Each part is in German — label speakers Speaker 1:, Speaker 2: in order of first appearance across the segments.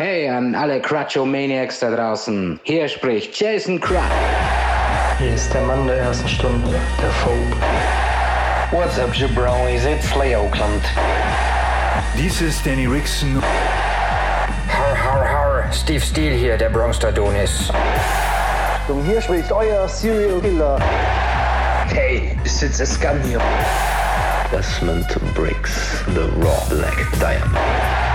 Speaker 1: Hey an alle Crutcho-Maniacs da draußen. Hier spricht Jason Crutch.
Speaker 2: Hier ist der Mann der ersten Stunde, der Phobe.
Speaker 3: What's up, jabronis? It's Lay Oakland.
Speaker 4: Dies ist Danny Rickson.
Speaker 3: Har, har, har. Steve Steele hier, der Bronx-Adonis.
Speaker 5: Und hier spricht euer Serial Killer.
Speaker 6: Hey, it's a scam hier.
Speaker 7: Desmond Briggs, The Raw Black Diamond.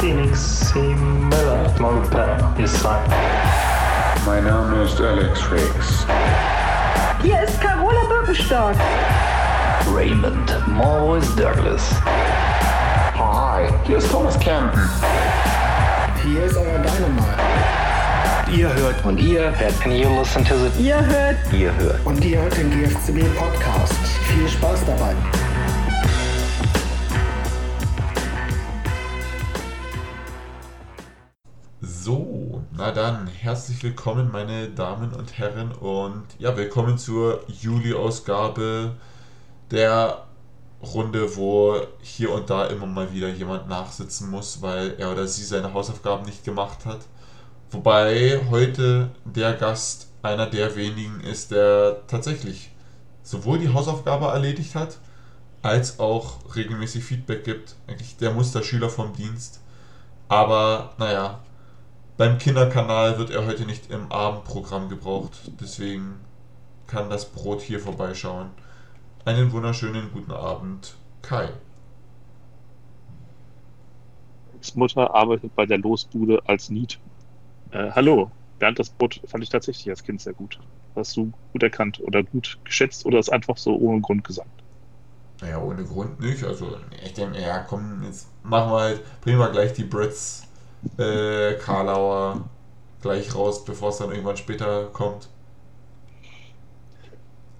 Speaker 2: Phoenix C. Miller, Monper, ist sein.
Speaker 8: Mein Name ist Alex Riggs.
Speaker 9: Hier ist Carola Birkenstock.
Speaker 7: Raymond Morris Douglas.
Speaker 8: Hi, hier ist Thomas Campen.
Speaker 10: Hier ist euer Dynamite.
Speaker 4: Ihr hört
Speaker 1: und ihr hört
Speaker 3: and you listen to the
Speaker 9: Ihr hört
Speaker 7: Ihr hört
Speaker 10: und ihr hört den GFCB Podcast. Viel Spaß dabei.
Speaker 11: Dann, herzlich willkommen, meine Damen und Herren, und ja, willkommen zur Juli-Ausgabe der Runde, wo hier und da immer mal wieder jemand nachsitzen muss, weil er oder sie seine Hausaufgaben nicht gemacht hat. Wobei heute der Gast einer der wenigen ist, der tatsächlich sowohl die Hausaufgabe erledigt hat, als auch regelmäßig Feedback gibt. Eigentlich der Musterschüler vom Dienst. Aber naja, beim Kinderkanal wird er heute nicht im Abendprogramm gebraucht. Deswegen kann das Brot hier vorbeischauen. Einen wunderschönen guten Abend, Kai.
Speaker 12: Mutter arbeitet bei der Losbude als Niet. Äh, hallo, Bernd, das Brot fand ich tatsächlich als Kind sehr gut. Hast du gut erkannt oder gut geschätzt oder ist einfach so ohne Grund gesagt?
Speaker 11: Naja, ohne Grund nicht. Also, ich denke, ja, komm, jetzt machen wir halt, bringen wir gleich die Brits, äh, Karlauer gleich raus, bevor es dann irgendwann später kommt.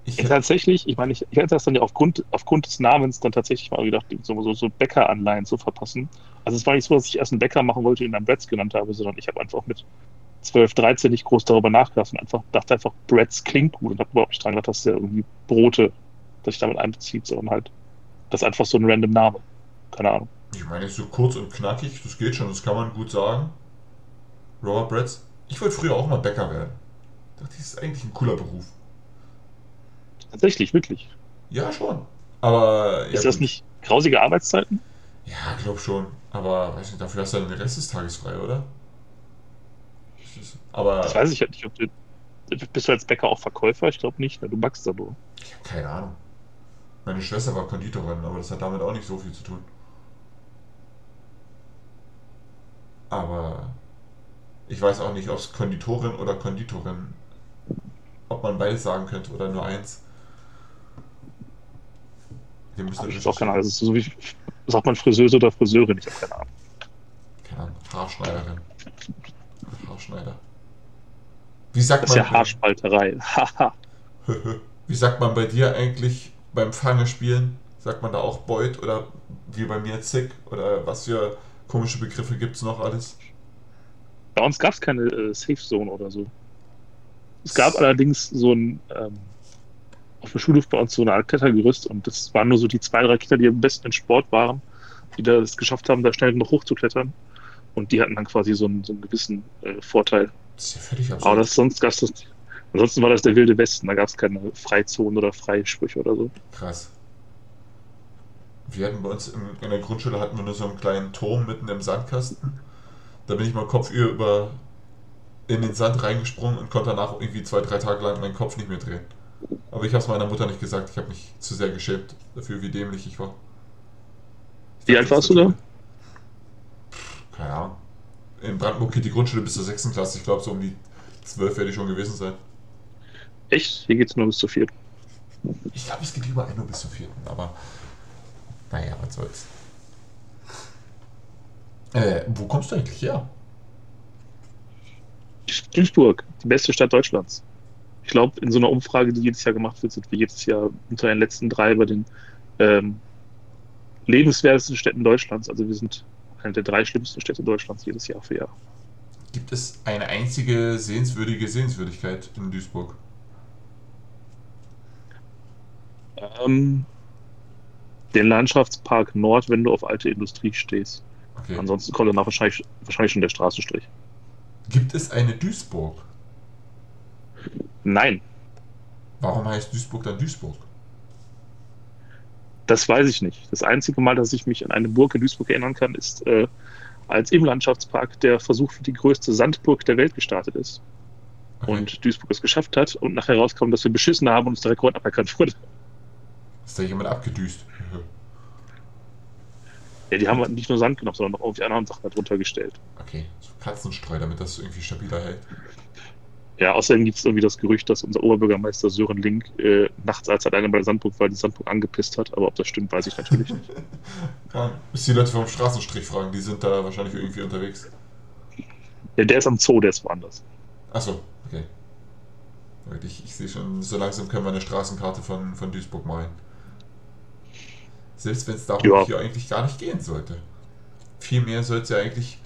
Speaker 11: Ich,
Speaker 12: tatsächlich, ich meine, ich, ich hätte das dann ja aufgrund, aufgrund des Namens dann tatsächlich mal gedacht, so, so, so Bäcker-Anleihen zu verpassen. Also es war nicht so, dass ich erst einen Bäcker machen wollte, den dann Bretts genannt habe, sondern ich habe einfach mit 12, 13 nicht groß darüber nachgedacht und einfach dachte einfach, Bretts klingt gut und habe überhaupt nicht dran gedacht, dass der irgendwie Brote, dass ich damit einbezieht, sondern halt, das ist einfach so ein random Name. Keine Ahnung.
Speaker 11: Ich meine, so kurz und knackig, das geht schon, das kann man gut sagen. Robert Bretts. Ich wollte früher auch mal Bäcker werden. Ich dachte, das ist eigentlich ein cooler Beruf.
Speaker 12: Tatsächlich, wirklich.
Speaker 11: Ja, schon. Aber.
Speaker 12: Ist
Speaker 11: ja,
Speaker 12: das nicht grausige Arbeitszeiten?
Speaker 11: Ja, glaub schon. Aber weiß nicht, dafür hast du dann den Rest des Tages frei, oder? Das ist- Aber
Speaker 12: Das weiß ich halt nicht. Ob du, bist du als Bäcker auch Verkäufer? Ich glaube nicht. Ne? Du backst nur.
Speaker 11: ich habe keine Ahnung. Meine Schwester war Konditorin, aber das hat damit auch nicht so viel zu tun. Aber ich weiß auch nicht, ob es Konditorin oder Konditorin, ob man beides sagen könnte oder nur eins. Wir müssen
Speaker 12: ich auch keine Ahnung. Das ist so wie, sagt man Friseuse oder Friseurin? Ich habe keine Ahnung.
Speaker 11: keine Ahnung, Haarschneiderin. Haarschneider. Wie sagt
Speaker 12: Das ist
Speaker 11: man,
Speaker 12: ja Haarspalterei.
Speaker 11: Wie sagt man bei dir eigentlich beim Fangespielen? Sagt man da auch Beut oder wie bei mir Zick? Oder was für komische Begriffe gibt es noch alles?
Speaker 12: Bei uns gab es keine äh, Safe Zone oder so. Es gab allerdings so ein ähm, auf der Schulhof bei uns so eine Art Klettergerüst und das waren nur so die zwei, drei Kinder, die am besten in Sport waren, die da es geschafft haben, da schnell genug hochzuklettern. Und die hatten dann quasi so einen, so einen gewissen äh, Vorteil.
Speaker 11: Das ist ja völlig absurd.
Speaker 12: Aber das sonst gab's das. Ansonsten war das der wilde Westen, da gab es keine Freizonen oder Freisprüche oder so.
Speaker 11: Krass. Wir hatten bei uns im, in der Grundschule hatten wir nur so einen kleinen Turm mitten im Sandkasten. Da bin ich mal kopfüber in den Sand reingesprungen und konnte danach irgendwie zwei, drei Tage lang meinen Kopf nicht mehr drehen. Aber ich habe es meiner Mutter nicht gesagt. Ich habe mich zu sehr geschämt dafür, wie dämlich ich war. Ich
Speaker 12: Wie
Speaker 11: dachte,
Speaker 12: alt warst du da?
Speaker 11: Keine Ahnung. In Brandenburg geht die Grundschule bis zur 6. Klasse. Ich glaube, so um die 12 werde ich schon gewesen sein.
Speaker 12: Echt? Hier geht's nur bis zu vier.
Speaker 11: Ich glaube, es geht überall nur bis zur 4. Aber naja, was soll's. Äh, wo kommst du eigentlich her?
Speaker 12: Duisburg, die beste Stadt Deutschlands. Ich glaube, in so einer Umfrage, die jedes Jahr gemacht wird, sind wir jedes Jahr unter den letzten drei bei den ähm, lebenswertesten Städten Deutschlands. Also wir sind eine der drei schlimmsten Städte Deutschlands jedes Jahr für Jahr.
Speaker 11: Gibt es eine einzige sehenswürdige Sehenswürdigkeit in Duisburg?
Speaker 12: Ähm, den Landschaftspark Nord, wenn du auf alte Industrie stehst.
Speaker 11: Okay.
Speaker 12: Ansonsten kommt danach wahrscheinlich, wahrscheinlich schon der Straßenstrich.
Speaker 11: Gibt es eine Duisburg?
Speaker 12: Nein,
Speaker 11: Warum heißt Duisburg dann Duisburg?
Speaker 12: das weiß ich nicht. Das einzige Mal, dass ich mich an eine Burg in Duisburg erinnern kann, ist, äh, als im Landschaftspark der Versuch für die größte Sandburg der Welt gestartet ist.
Speaker 11: Okay.
Speaker 12: Und Duisburg es geschafft hat und nachher rauskam, dass wir beschissen haben und uns der Rekord aberkannt wurde.
Speaker 11: Ist da jemand abgedüst?
Speaker 12: Ja, die haben halt nicht nur Sand genommen, sondern noch irgendwie andere Sachen darunter gestellt.
Speaker 11: Okay, so Katzenstreu, damit das irgendwie stabiler hält.
Speaker 12: Ja, außerdem gibt es irgendwie das Gerücht, dass unser Oberbürgermeister Sören Link äh, nachts als alleine bei der Sandburg war, die Sandburg angepisst hat. Aber ob das stimmt, weiß ich natürlich nicht.
Speaker 11: Ja, bis die Leute vom Straßenstrich fragen, die sind da wahrscheinlich irgendwie unterwegs.
Speaker 12: Ja, der ist am Zoo, der ist woanders.
Speaker 11: Achso, okay. Ich, ich sehe schon, so langsam können wir eine Straßenkarte von, von Duisburg malen. Selbst wenn es darum
Speaker 12: Ja.
Speaker 11: hier eigentlich gar nicht gehen sollte. Vielmehr soll es ja eigentlich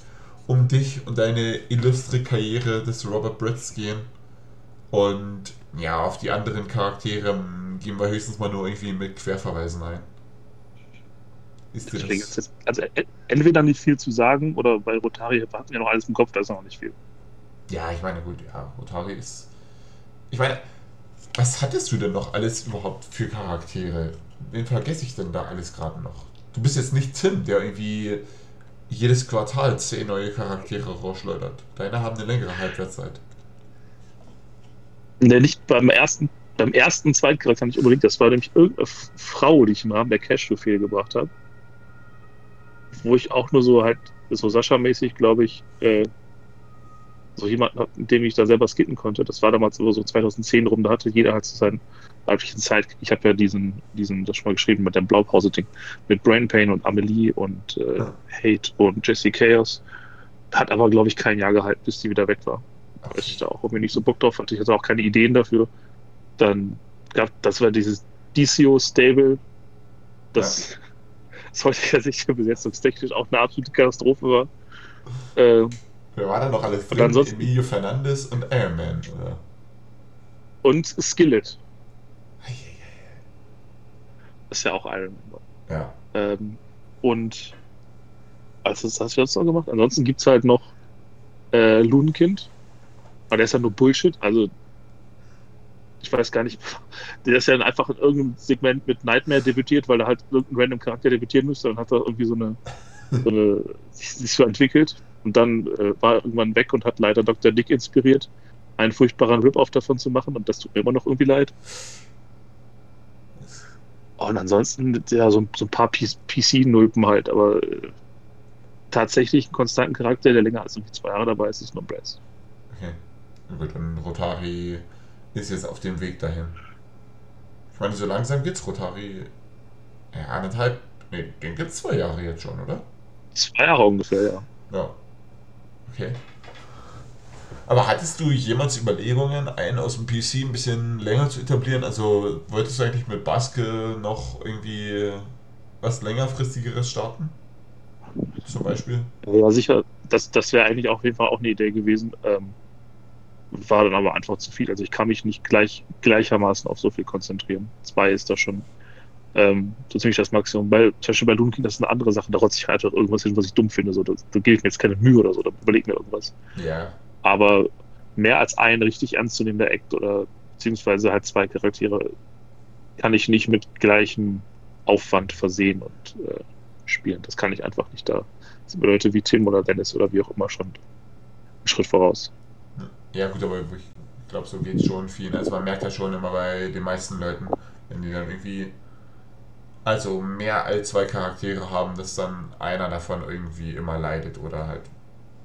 Speaker 11: um dich und deine illustre Karriere des Robert Britts gehen. Und ja, auf die anderen Charaktere m, gehen wir höchstens mal nur irgendwie mit Querverweisen ein. Ist das?
Speaker 12: jetzt, also e- entweder nicht viel zu sagen oder bei Rotari hatten wir noch alles im Kopf, da ist noch nicht viel.
Speaker 11: Ja, ich meine, gut, ja, Otari ist. Ich meine, was hattest du denn noch alles überhaupt für Charaktere? Wen vergesse ich denn da alles gerade noch? Du bist jetzt nicht Tim, der irgendwie jedes Quartal zehn neue Charaktere rausschleudert. Deine haben eine längere Halbwertszeit.
Speaker 12: Ne, nicht beim ersten, beim ersten Zweitcharakter nicht unbedingt. Das war nämlich irgendeine Frau, die ich im Rahmen der Cash-Befehl gebracht habe. Wo ich auch nur so halt, so Sascha-mäßig, glaube ich, äh, so jemanden hab, mit dem ich da selber skitten konnte. Das war damals so 2010 rum, da hatte jeder halt so seinen weiblichen Zeit. Ich habe ja diesen, diesen, das schon mal geschrieben mit dem Blaupause-Ding, mit Brain Pain und Amelie und äh,
Speaker 11: Ja.
Speaker 12: Hate und Jesse Chaos. Hat aber, glaube ich, kein Jahr gehalten, bis die wieder weg war weil ich da auch irgendwie nicht so Bock drauf hatte. Ich hatte auch keine Ideen dafür. Dann gab, das war dieses DCO Stable, das aus heutiger Sicht besetzungstechnisch auch eine absolute Katastrophe war. Äh,
Speaker 11: Wer war da noch alles drin? Emilio Fernandes und Iron Man, oder?
Speaker 12: und Skillet. Ist ja auch Iron Man.
Speaker 11: Ja.
Speaker 12: Ähm, und also das hast du jetzt noch gemacht. Ansonsten gibt es halt noch äh, Lunenkind. Aber der ist ja nur Bullshit. Also ich weiß gar nicht. Der ist ja dann einfach in irgendeinem Segment mit Nightmare debütiert, weil er halt irgendein random Charakter debütieren müsste. Dann hat er irgendwie so eine, so eine sich, sich so entwickelt. Und dann äh, war er irgendwann weg und hat leider Dr. Dick inspiriert, einen furchtbaren Rip-Off davon zu machen. Und das tut mir immer noch irgendwie leid. Und ansonsten, ja, so, so ein paar PC-Nulpen halt, aber äh, tatsächlich einen konstanten Charakter, der länger als zwei Jahre dabei ist, ist nur Brass.
Speaker 11: Okay. Gut, und Rotari ist jetzt auf dem Weg dahin. Ich meine, so langsam geht's Rotari. Ja, anderthalb. Nee, den gibt's zwei Jahre jetzt schon, oder?
Speaker 12: Zwei Jahre ungefähr, ja.
Speaker 11: Ja. Okay. Aber hattest du jemals Überlegungen, einen aus dem PC ein bisschen länger zu etablieren? Also wolltest du eigentlich mit Baske noch irgendwie was längerfristigeres starten? Zum Beispiel?
Speaker 12: Ja, sicher, das, das wäre eigentlich auf jeden Fall auch eine Idee gewesen. Ähm, war dann aber einfach zu viel. Also ich kann mich nicht gleich, gleichermaßen auf so viel konzentrieren. Zwei ist da schon ähm, so ziemlich das Maximum. Bei, zum Beispiel bei Lunkin, das ist eine andere Sache. Da rotze ich halt auch irgendwas hin, was ich dumm finde. So, da, da gebe ich mir jetzt keine Mühe oder so, da überlege mir irgendwas.
Speaker 11: Ja.
Speaker 12: Aber mehr als ein richtig ernstzunehmender Act oder beziehungsweise halt zwei Charaktere kann ich nicht mit gleichem Aufwand versehen und äh, spielen. Das kann ich einfach nicht. Da sind Leute wie Tim oder Dennis oder wie auch immer schon einen Schritt voraus.
Speaker 11: Ja, gut, aber ich glaube, so geht es schon vielen. Also man merkt ja schon immer bei den meisten Leuten, wenn die dann irgendwie also mehr als zwei Charaktere haben, dass dann einer davon irgendwie immer leidet oder halt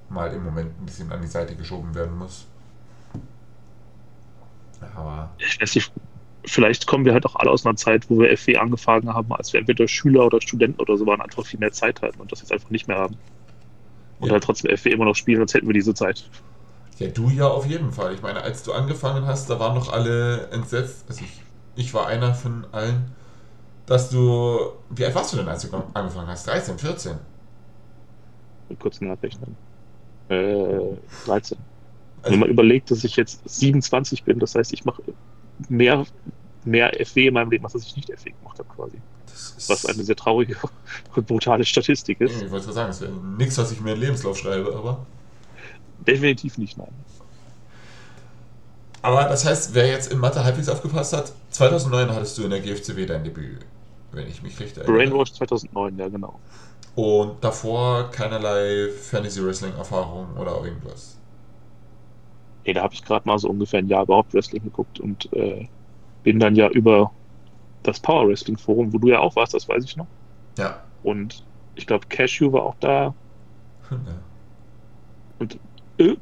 Speaker 11: mal im Moment ein bisschen an die Seite geschoben werden muss. Aber
Speaker 12: Ich weiß nicht, vielleicht kommen wir halt auch alle aus einer Zeit, wo wir FW angefangen haben, als wir entweder Schüler oder Studenten oder so waren, einfach viel mehr Zeit hatten und das jetzt einfach nicht mehr haben. Und
Speaker 11: Ja.
Speaker 12: halt trotzdem FW immer noch spielen, als hätten wir diese Zeit.
Speaker 11: ja, du ja auf jeden Fall. Ich meine, als du angefangen hast, da waren noch alle entsetzt. Also ich, ich war einer von allen, dass du. Wie alt warst du denn, als du angefangen hast? 13, 14?
Speaker 12: Mit kurz nachrechnen. Äh, 13.
Speaker 11: Also,
Speaker 12: Wenn man überlegt, dass ich jetzt 27 bin, das heißt, ich mache mehr mehr FW in meinem Leben, als dass ich nicht FW gemacht habe quasi. Was eine sehr traurige und brutale Statistik ist.
Speaker 11: Ich wollte sagen, es wäre nichts, was ich mir in den Lebenslauf schreibe, aber.
Speaker 12: Definitiv nicht, nein.
Speaker 11: Aber das heißt, wer jetzt in Mathe halbwegs aufgepasst hat, 2009 hattest du in der GFCW dein Debüt, wenn ich mich richtig
Speaker 12: erinnere. Brainwash 2009, ja genau.
Speaker 11: Und davor keinerlei Fantasy Wrestling Erfahrung oder irgendwas.
Speaker 12: Nee, da habe ich gerade mal so ungefähr ein Jahr überhaupt Wrestling geguckt und äh, bin dann ja über das Power Wrestling Forum, wo du ja auch warst, das weiß ich noch.
Speaker 11: Ja.
Speaker 12: Und ich glaube, Cashew war auch da.
Speaker 11: Ja.
Speaker 12: Und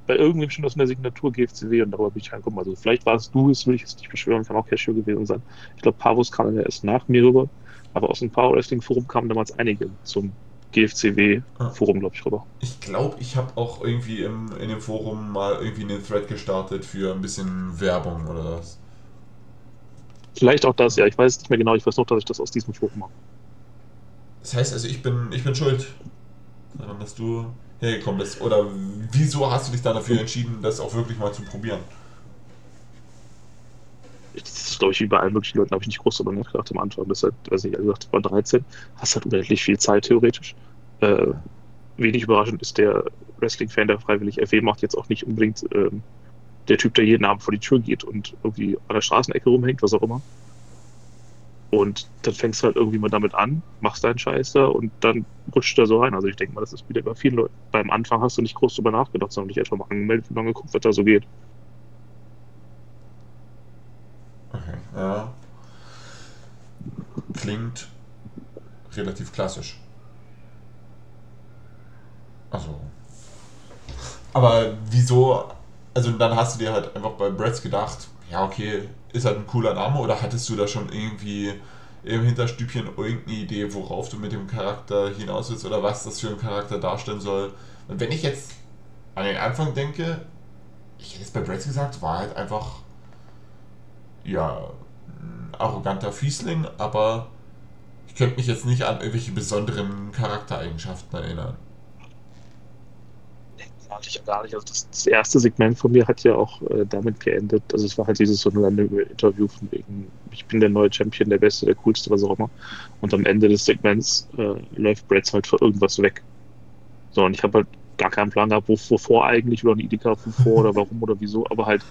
Speaker 12: bei irgendwem schon aus einer Signatur GFCW und darüber bin ich reingekommen. Also vielleicht war es du, das will ich jetzt nicht beschwören, kann auch Cashew gewesen sein. Ich glaube, Pavus kam ja erst nach mir rüber, aber aus dem Power Wrestling Forum kamen damals einige zum GFCW-Forum, glaube ich, rüber.
Speaker 11: Ich glaube, ich habe auch irgendwie im, in dem Forum mal irgendwie einen Thread gestartet für ein bisschen Werbung oder was.
Speaker 12: Vielleicht auch das, ja. Ich weiß nicht mehr genau. Ich weiß noch, dass ich das aus diesem Forum mache.
Speaker 11: Das heißt also, ich bin, ich bin schuld dass du hergekommen bist. Oder wieso hast du dich dann dafür entschieden, das auch wirklich mal zu probieren?
Speaker 12: Das ist, glaube ich, wie bei allen möglichen Leuten, habe ich nicht groß darüber nachgedacht am Anfang. Deshalb, weiß nicht, also gesagt, war 13, hast halt unendlich viel Zeit theoretisch. Äh, wenig überraschend ist der Wrestling-Fan, der freiwillig FW macht, jetzt auch nicht unbedingt ähm, der Typ, der jeden Abend vor die Tür geht und irgendwie an der Straßenecke rumhängt, was auch immer. Und dann fängst du halt irgendwie mal damit an, machst deinen Scheiß da und dann rutscht da so rein. Also ich denke mal, das ist wieder bei vielen Leuten. Beim Anfang hast du nicht groß drüber nachgedacht, sondern dich einfach mal angemeldet und dann geguckt, was da so geht.
Speaker 11: Okay, ja. Klingt relativ klassisch. Also. Aber wieso? Also dann hast du dir halt einfach bei Bretts gedacht, ja okay, ist halt ein cooler Name oder hattest du da schon irgendwie im Hinterstübchen irgendeine Idee, worauf du mit dem Charakter hinaus willst oder was das für ein Charakter darstellen soll? Und wenn ich jetzt an den Anfang denke, ich hätte es bei Bretts gesagt, war halt einfach ja, arroganter Fiesling, aber ich könnte mich jetzt nicht an irgendwelche besonderen Charaktereigenschaften erinnern.
Speaker 12: ich gar nicht. Also das, erste Segment von mir hat ja auch äh, damit geendet. Also es war halt dieses so ein Interview von wegen, ich bin der neue Champion, der Beste, der Coolste, was auch immer. Und am Ende des Segments äh, läuft Bretts halt für irgendwas weg. So, und ich habe halt gar keinen Plan gehabt, wovor eigentlich oder eine Idee gehabt, wovor oder warum oder wieso, aber halt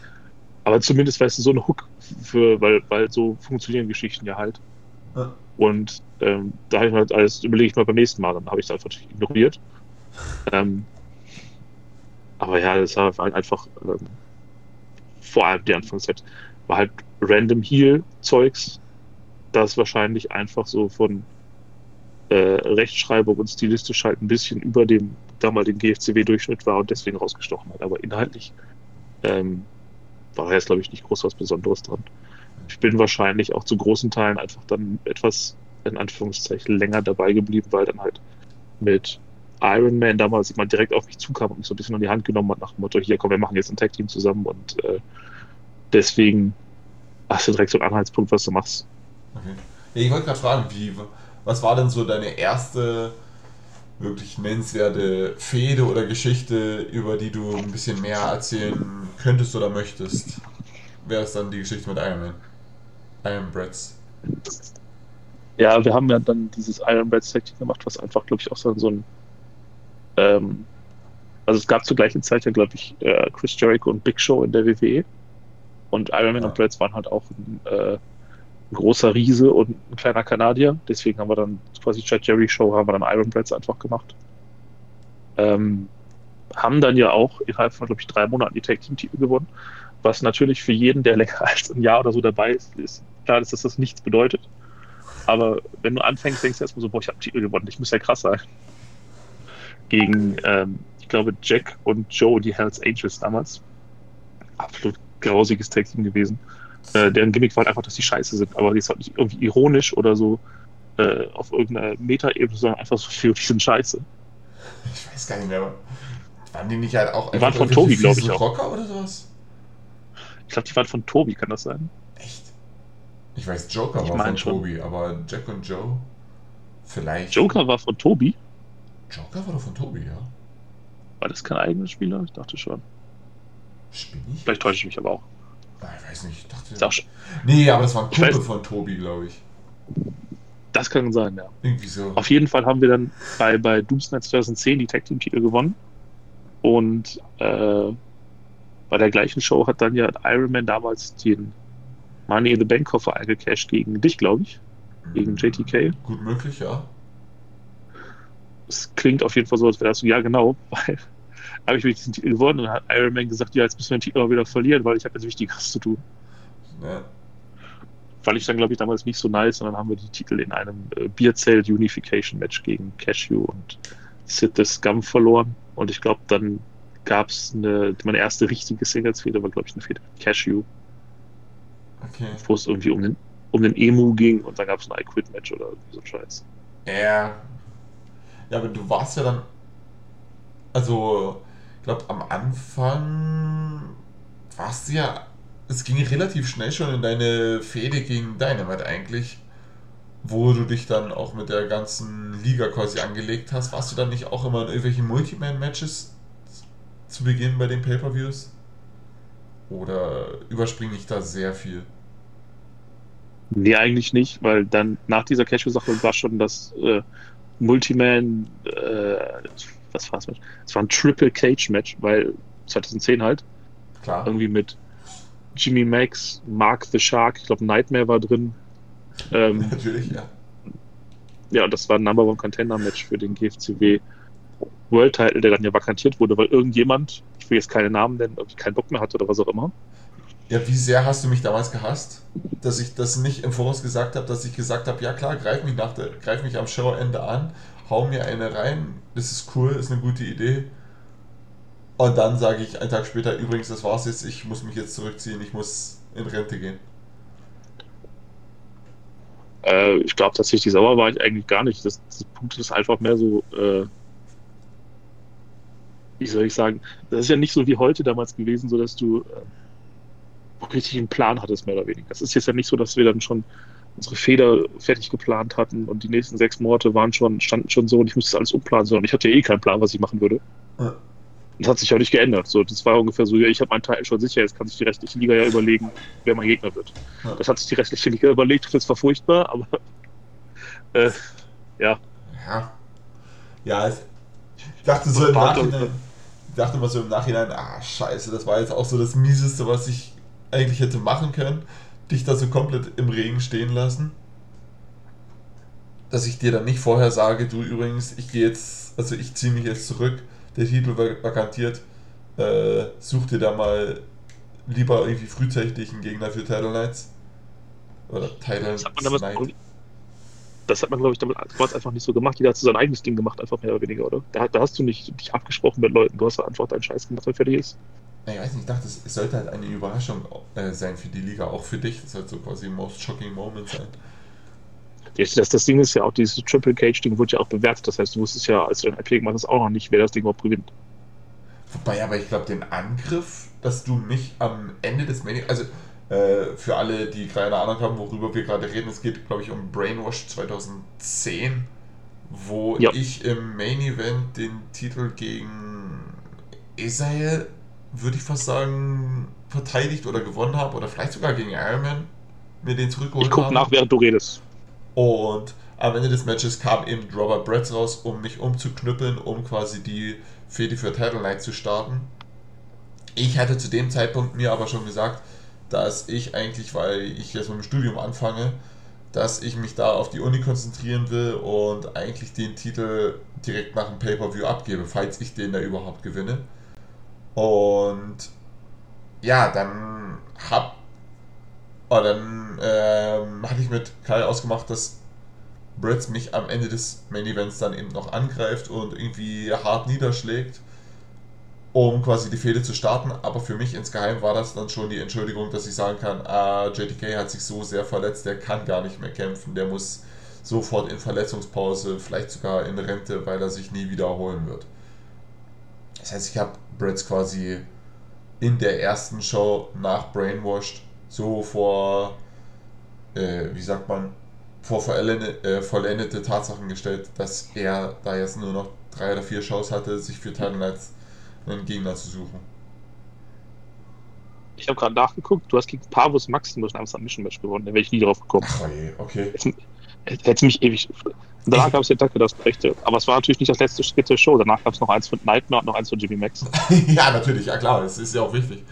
Speaker 12: aber zumindest weißt du so eine Hook für, weil, weil so funktionieren Geschichten ja halt. Ja. Und ähm, da habe ich halt alles, überlege ich mal beim nächsten Mal, dann habe ich es einfach ignoriert. Ähm, aber ja, das war halt einfach ähm, vor allem die Anfangszeit war halt random Heal-Zeugs, das wahrscheinlich einfach so von äh, Rechtschreibung und stilistisch halt ein bisschen über dem damaligen GFCW-Durchschnitt war und deswegen rausgestochen hat. Aber inhaltlich ähm, war jetzt, glaube ich, nicht groß was Besonderes dran. Ich bin wahrscheinlich auch zu großen Teilen einfach dann etwas, in Anführungszeichen, länger dabei geblieben, weil dann halt mit Iron Man damals jemand direkt auf mich zukam und mich so ein bisschen an die Hand genommen hat nach dem Motto, hier komm, wir machen jetzt ein Tag-Team zusammen und äh, deswegen hast du direkt so einen Anhaltspunkt, was du machst.
Speaker 11: Okay. Ich wollte gerade fragen, wie, was war denn so deine erste wirklich nennenswerte Fehde oder Geschichte, über die du ein bisschen mehr erzählen könntest oder möchtest, wäre es dann die Geschichte mit Iron Man. Iron Breads.
Speaker 12: Ja, wir haben ja dann dieses Iron Breads Tag gemacht, was einfach, glaube ich, auch so ein. Ähm, also es gab zur gleichen Zeit ja, glaube ich, äh, Chris Jericho und Big Show in der WWE. Und Iron Man ja. und Breads waren halt auch ein, äh, ein großer Riese und ein kleiner Kanadier. Deswegen haben wir dann quasi Chad Jerry Show, haben wir dann Iron Breads einfach gemacht. Ähm, haben dann ja auch innerhalb von, glaube ich, drei Monaten die Tag Team Titel gewonnen. Was natürlich für jeden, der länger als ein Jahr oder so dabei ist, ist klar ist, dass das nichts bedeutet. Aber wenn du anfängst, denkst du erstmal so, boah, ich habe Titel gewonnen, ich muss ja krass sein. Gegen, ähm, ich glaube, Jack und Joe, die Hells Angels damals. Absolut grausiges Tag Team gewesen. Äh, deren Gimmick war halt einfach, dass die scheiße sind, aber die ist halt nicht irgendwie ironisch oder so äh, auf irgendeiner Meta-Ebene, sondern einfach so viel, die sind scheiße.
Speaker 11: Ich weiß gar nicht mehr. Waren die nicht halt auch
Speaker 12: die waren von Tobi, glaube ich auch.
Speaker 11: Rocker oder sowas?
Speaker 12: Ich glaube, die waren von Tobi, kann das sein?
Speaker 11: Echt? Ich weiß, Joker ich war von schon. Tobi, aber Jack und Joe vielleicht.
Speaker 12: Joker war von Tobi?
Speaker 11: Joker war doch von Tobi, ja.
Speaker 12: War das kein eigener Spieler? Ich dachte schon.
Speaker 11: Spinne ich?
Speaker 12: Vielleicht täusche ich mich aber auch.
Speaker 11: Ich weiß nicht, ich dachte.
Speaker 12: Ist auch schon-
Speaker 11: Nee, aber das war ein Kumpel von Tobi, glaube ich.
Speaker 12: Das kann sein, ja.
Speaker 11: Irgendwie so.
Speaker 12: Auf jeden Fall haben wir dann bei, bei Doomsnight 2010 die Tag Team Titel gewonnen. Und äh, bei der gleichen Show hat dann ja Iron Man damals den Money in the Bank Koffer eingecashed gegen dich, glaube ich. Gegen JTK.
Speaker 11: Gut möglich, ja.
Speaker 12: Es klingt auf jeden Fall so, als wäre das so, ja genau, weil habe ich mir diesen Titel gewonnen und dann hat Iron Man gesagt, ja, jetzt müssen wir den Titel mal wieder verlieren, weil ich habe jetzt Wichtigeres zu tun.
Speaker 11: ja.
Speaker 12: Fand ich dann, glaube ich, damals nicht so nice, und dann haben wir die Titel in einem äh, Bierzelt Unification Match gegen Cashew und Sid the Scum verloren. Und ich glaube, dann gab es eine, meine erste richtige Singles-Fehde, war, glaube ich, eine Fehde mit Cashew,
Speaker 11: Okay.
Speaker 12: wo es irgendwie um den, um den Emu ging und dann gab es ein I-Quit-Match oder so Scheiß.
Speaker 11: Ja. Ja, aber du warst ja dann. Also, glaube, am Anfang warst du ja. Es ging relativ schnell schon in deine Fehde gegen Dynamite eigentlich. Wo du dich dann auch mit der ganzen Liga quasi angelegt hast. Warst du dann nicht auch immer in irgendwelchen Multiman-Matches zu Beginn bei den Pay-Per-Views? Oder überspringe ich da sehr viel?
Speaker 12: Nee, eigentlich nicht, weil dann nach dieser Cashew-Sache war schon das äh, Multiman, äh, was war es? Es war ein Triple Cage-Match, weil 2010 halt,
Speaker 11: Klar.
Speaker 12: irgendwie mit Jimmy Max, Mark the Shark, ich glaube Nightmare war drin. Ähm,
Speaker 11: Natürlich, ja.
Speaker 12: ja, und das war ein Number One Contender Match für den GFCW World Title, der dann ja vakantiert wurde, weil irgendjemand, ich will jetzt keine Namen nennen, irgendwie keinen Bock mehr hatte oder was auch immer.
Speaker 11: Ja, wie sehr hast du mich damals gehasst, dass ich das nicht im Voraus gesagt habe, dass ich gesagt habe, ja klar, greif mich nach der, greif mich am Showende an, hau mir eine rein, das ist cool, ist eine gute Idee. Und dann sage ich einen Tag später, übrigens, das war's jetzt, ich muss mich jetzt zurückziehen, ich muss in Rente gehen.
Speaker 12: Äh, ich glaube tatsächlich, sauer war ich eigentlich gar nicht. Das, das Punkt ist einfach mehr so, äh, wie soll ich sagen, das ist ja nicht so wie heute damals gewesen, so dass du äh, richtig einen Plan hattest, mehr oder weniger. Es ist jetzt ja nicht so, dass wir dann schon unsere Feder fertig geplant hatten und die nächsten sechs Monate waren schon, standen schon so und ich musste das alles umplanen, sondern ich hatte ja eh keinen Plan, was ich machen würde.
Speaker 11: Ja.
Speaker 12: Das hat sich auch nicht geändert. So, das war ungefähr so, ja, ich habe meinen Teil schon sicher, jetzt kann sich die restliche Liga ja überlegen, wer mein Gegner wird.
Speaker 11: Ja.
Speaker 12: Das hat sich die restliche Liga überlegt, das war furchtbar, aber äh, ja,
Speaker 11: Ja. Ja, ich dachte so im Nachhinein, ich dachte mal so im Nachhinein, ah, scheiße, das war jetzt auch so das Mieseste, was ich eigentlich hätte machen können. Dich da so komplett im Regen stehen lassen. Dass ich dir dann nicht vorher sage, du übrigens, ich gehe jetzt, also ich ziehe mich jetzt zurück, der Titel war vakantiert, äh, such dir da mal lieber irgendwie frühzeitig einen Gegner für Title Nights. Oder Title
Speaker 12: das hat man damals, das hat man, glaube ich, damals einfach nicht so gemacht. Jeder hat so sein eigenes Ding gemacht, einfach mehr oder weniger, oder? Da, da hast du nicht dich abgesprochen mit Leuten, du hast einfach deinen Scheiß gemacht, der fertig ist.
Speaker 11: Ich weiß nicht, ich dachte, es sollte halt eine Überraschung äh, sein für die Liga, auch für dich. Das sollte so quasi Most Shocking Moment sein.
Speaker 12: Das, das, das Ding ist ja auch, dieses Triple Cage-Ding wurde ja auch bewertet. Das heißt, du wusstest ja, als du ein IP gemacht hast, auch noch nicht, wer das Ding überhaupt gewinnt.
Speaker 11: Wobei aber ich glaube, den Angriff, dass du mich am Ende des Main also äh, für alle, die keine Ahnung haben, worüber wir gerade reden, es geht, glaube ich, um Brainwash 2010, wo
Speaker 12: Ja.
Speaker 11: ich im Main Event den Titel gegen Israel, würde ich fast sagen, verteidigt oder gewonnen habe, oder vielleicht sogar gegen Iron Man mir den zurückgeholt
Speaker 12: Ich gucke
Speaker 11: habe.
Speaker 12: nach, während du redest.
Speaker 11: Und am Ende des Matches kam eben Robert Bretz raus, um mich umzuknüppeln, um quasi die Fehde für Title Night zu starten. Ich hatte zu dem Zeitpunkt mir aber schon gesagt, dass ich eigentlich, weil ich jetzt mit dem Studium anfange, dass ich mich da auf die Uni konzentrieren will und eigentlich den Titel direkt nach dem Pay-Per-View abgebe, falls ich den da überhaupt gewinne. Und ja, dann hab Oh, dann ähm, hatte ich mit Kai ausgemacht, dass Britz mich am Ende des Main Events dann eben noch angreift und irgendwie hart niederschlägt, um quasi die Fehde zu starten. Aber für mich insgeheim war das dann schon die Entschuldigung, dass ich sagen kann, ah, JTK hat sich so sehr verletzt, der kann gar nicht mehr kämpfen, der muss sofort in Verletzungspause, vielleicht sogar in Rente, weil er sich nie wiederholen wird. Das heißt, ich habe Britz quasi in der ersten Show nach Brainwashed so vor, äh, wie sagt man, vor vollendete, äh, vollendete Tatsachen gestellt, dass er da jetzt nur noch drei oder vier Shows hatte, sich für Title Nights einen Gegner zu suchen.
Speaker 12: Ich habe gerade nachgeguckt, du hast gegen Pavus Maximus ein Submission Match gewonnen, da wäre ich nie drauf gekommen.
Speaker 11: Ach, okay.
Speaker 12: Hätte mich ewig. Danach gab es ja Danke, das Rechte. Aber es war natürlich nicht das letzte Schritt der Show. Danach gab es noch eins von Nightmare und noch eins von Jimmy Max.
Speaker 11: ja, natürlich, ja klar, das ist ja auch wichtig.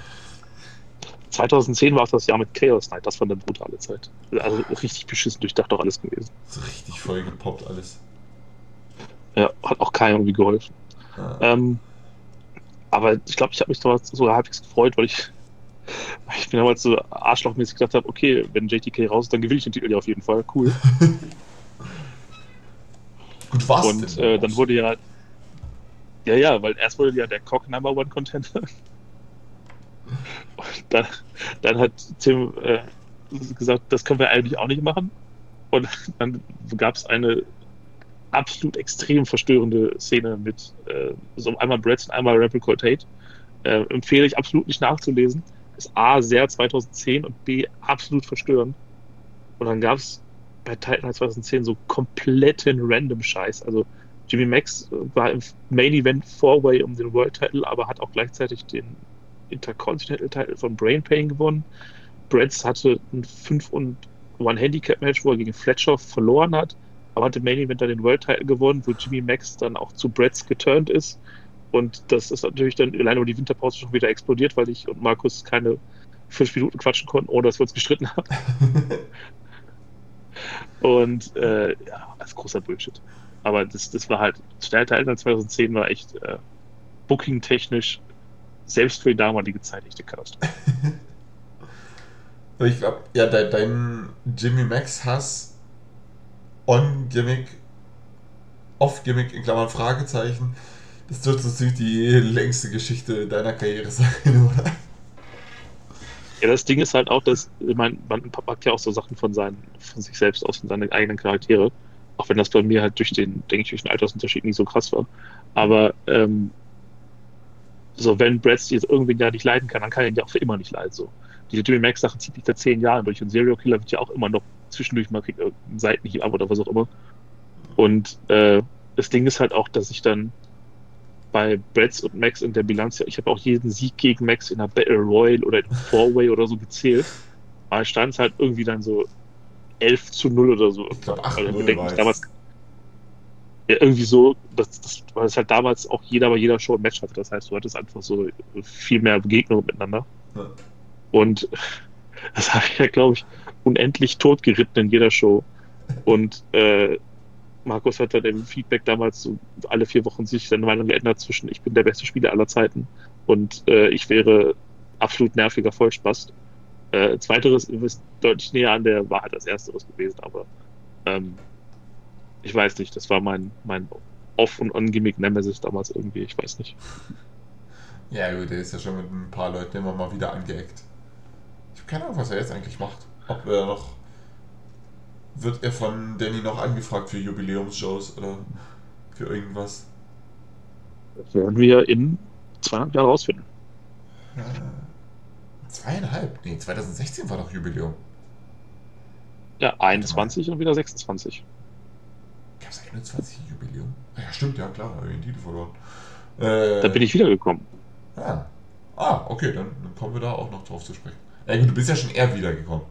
Speaker 12: 2010 war es das Jahr mit Chaos Night, das war eine brutale Zeit. Also richtig beschissen durchdacht auch alles gewesen.
Speaker 11: So richtig voll gepoppt alles.
Speaker 12: Ja, hat auch keiner irgendwie geholfen. Ah. Ähm, aber ich glaube, ich habe mich sogar halbwegs gefreut, weil ich, ich mir damals so arschlochmäßig gedacht habe, okay, wenn JTK raus ist, dann gewinne ich den Titel ja auf jeden Fall. Cool.
Speaker 11: Gut, was?
Speaker 12: Und äh, dann wurde ja. Ja, ja, weil erst wurde ja der Cock Number One Contender. Und dann, dann hat Tim äh, gesagt, das können wir eigentlich auch nicht machen. Und dann gab es eine absolut extrem verstörende Szene mit äh, so einmal Brett und einmal Rebel Tate. Äh, empfehle ich absolut nicht nachzulesen. Ist A, sehr 2010 und B, absolut verstörend. Und dann gab es bei Titan 2010 so kompletten random Scheiß. Also Jimmy Max war im Main Event Four-Way um den World Title, aber hat auch gleichzeitig den Intercontinental Title von Brain Pain gewonnen. Bretts hatte ein 5 und One Handicap Match, wo er gegen Fletcher verloren hat, aber hat im Main Event dann den World Title gewonnen, wo Jimmy Max dann auch zu Bretts geturnt ist. Und das ist natürlich dann alleine über die Winterpause schon wieder explodiert, weil ich und Markus keine fünf Minuten quatschen konnten, ohne dass wir uns gestritten haben. und äh, ja, als großer Bullshit. Aber das, das war halt, Teil 2010 war echt äh, booking-technisch selbst für die damalige Zeit echte Katastrophe.
Speaker 11: ich glaube, ja, dein, dein Jimmy Max Hass On-Gimmick, Off-Gimmick, in Klammern Fragezeichen, das dürfte natürlich die längste Geschichte deiner Karriere sein, oder?
Speaker 12: Ja, das Ding ist halt auch, dass, ich meine, man packt ja auch so Sachen von, seinen, von sich selbst aus, von seinen eigenen Charaktere. Auch wenn das bei mir halt durch den, denke ich, durch den Altersunterschied nicht so krass war. Aber ähm, so, wenn Brad jetzt irgendwen ja nicht leiden kann, dann kann er ihn ja auch für immer nicht leiden. So. Diese Jimmy Max-Sache zieht sich seit zehn Jahren durch und Serial Killer wird ja auch immer noch zwischendurch mal kriegt irgendeinen Seitenhieb ab oder was auch immer. Und äh, das Ding ist halt auch, dass ich dann bei Brads und Max in der Bilanz, ich habe auch jeden Sieg gegen Max in der Battle Royale oder in Four-Way oder so gezählt. Aber stand es halt irgendwie dann so 11 zu 0 oder so.
Speaker 11: Ich glaube 8
Speaker 12: also, denke, damals, ja, irgendwie so, dass, das, weil es halt damals auch jeder bei jeder Show ein Match hatte. Das heißt, du hattest einfach so viel mehr Begegnungen miteinander. Ja. Und das habe ich ja, glaube ich, unendlich totgeritten in jeder Show. Und äh, Markus hat dann im Feedback damals so alle vier Wochen sich seine Meinung geändert zwischen ich bin der beste Spieler aller Zeiten und äh, ich wäre absolut nerviger Vollspaß. Äh, zweiteres ist deutlich näher an der Wahrheit als ersteres gewesen, aber ähm, ich weiß nicht, das war mein, mein Off- und On-Gimmick Nemesis damals irgendwie, ich weiß nicht.
Speaker 11: Ja, gut, der ist ja schon mit ein paar Leuten immer mal wieder angeeckt. Ich habe keine Ahnung, was er jetzt eigentlich macht. Ob er noch. Wird er von Danny noch angefragt für Jubiläumsshows oder für irgendwas?
Speaker 12: Das werden wir in zweieinhalb Jahren rausfinden.
Speaker 11: Ja. Zweieinhalb? Nee, 2016 war doch Jubiläum.
Speaker 12: Ja, 21 und wieder 26.
Speaker 11: Gab es 21 Jubiläum? Ah ja, stimmt, ja klar, habe ich den Titel verloren.
Speaker 12: Äh, da bin ich wiedergekommen.
Speaker 11: Ja. Ah, okay, dann, dann, kommen wir da auch noch drauf zu sprechen. Ja gut, du bist ja schon eher wiedergekommen.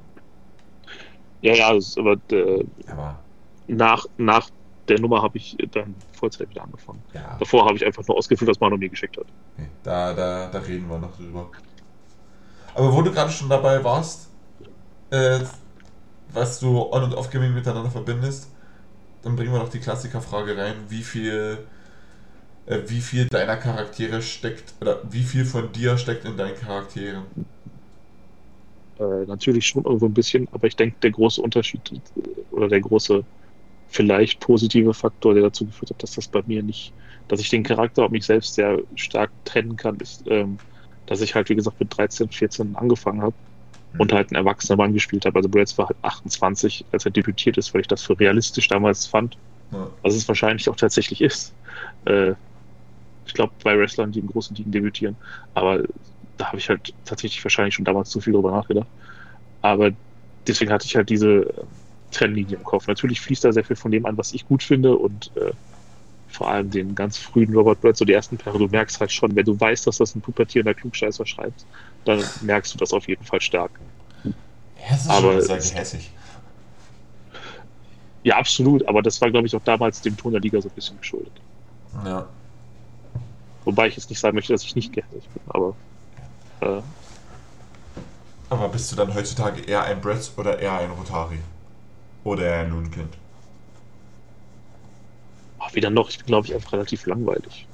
Speaker 12: Ja, ja, das ist aber, äh,
Speaker 11: aber
Speaker 12: nach, nach der Nummer habe ich dann Vollzeit wieder angefangen.
Speaker 11: Ja.
Speaker 12: Davor habe ich einfach nur ausgefüllt, was Manu mir geschickt hat.
Speaker 11: Okay, da, da, da reden wir noch drüber. Aber wo du gerade schon dabei warst, äh, was du On- und Off-Gaming miteinander verbindest, dann bringen wir noch die Klassikerfrage rein, wie viel, äh, wie viel deiner Charaktere steckt, oder wie viel von dir steckt in deinen Charakteren?
Speaker 12: Äh, natürlich schon irgendwo ein bisschen, aber ich denke, der große Unterschied äh, oder der große vielleicht positive Faktor, der dazu geführt hat, dass das bei mir nicht, dass ich den Charakter und mich selbst sehr stark trennen kann, ist, ähm, dass ich halt, wie gesagt, mit 13, 14 angefangen habe und halt ein erwachsener Mann gespielt habe. Also Brads war halt 28, als er debütiert ist, weil ich das für realistisch damals fand. Ja. Was es wahrscheinlich auch tatsächlich ist. Äh, ich glaube, bei Wrestlern, die in großen Ligen debütieren. Aber da habe ich halt tatsächlich wahrscheinlich schon damals zu viel drüber nachgedacht. Aber deswegen hatte ich halt diese äh, Trennlinie im Kopf. Natürlich fließt da sehr viel von dem an, was ich gut finde und äh, vor allem den ganz frühen Robert Brett, so die ersten Paare, du merkst halt schon, wenn du weißt, dass das ein pubertierender Klugscheißer schreibt, dann merkst du das auf jeden Fall stark.
Speaker 11: Ja, das ist
Speaker 12: Aber
Speaker 11: schon sehr
Speaker 12: es-
Speaker 11: gehässig.
Speaker 12: Ja, absolut, aber das war, glaube ich, auch damals dem Ton der Liga so ein bisschen geschuldet.
Speaker 11: Ja.
Speaker 12: Wobei ich jetzt nicht sagen möchte, dass ich nicht gehässig bin, aber äh,
Speaker 11: Aber bist du dann heutzutage eher ein Brett oder eher ein Rotari? Oder eher ein Loonkind?
Speaker 12: ach, weder noch, ich bin, glaube ich, einfach relativ langweilig.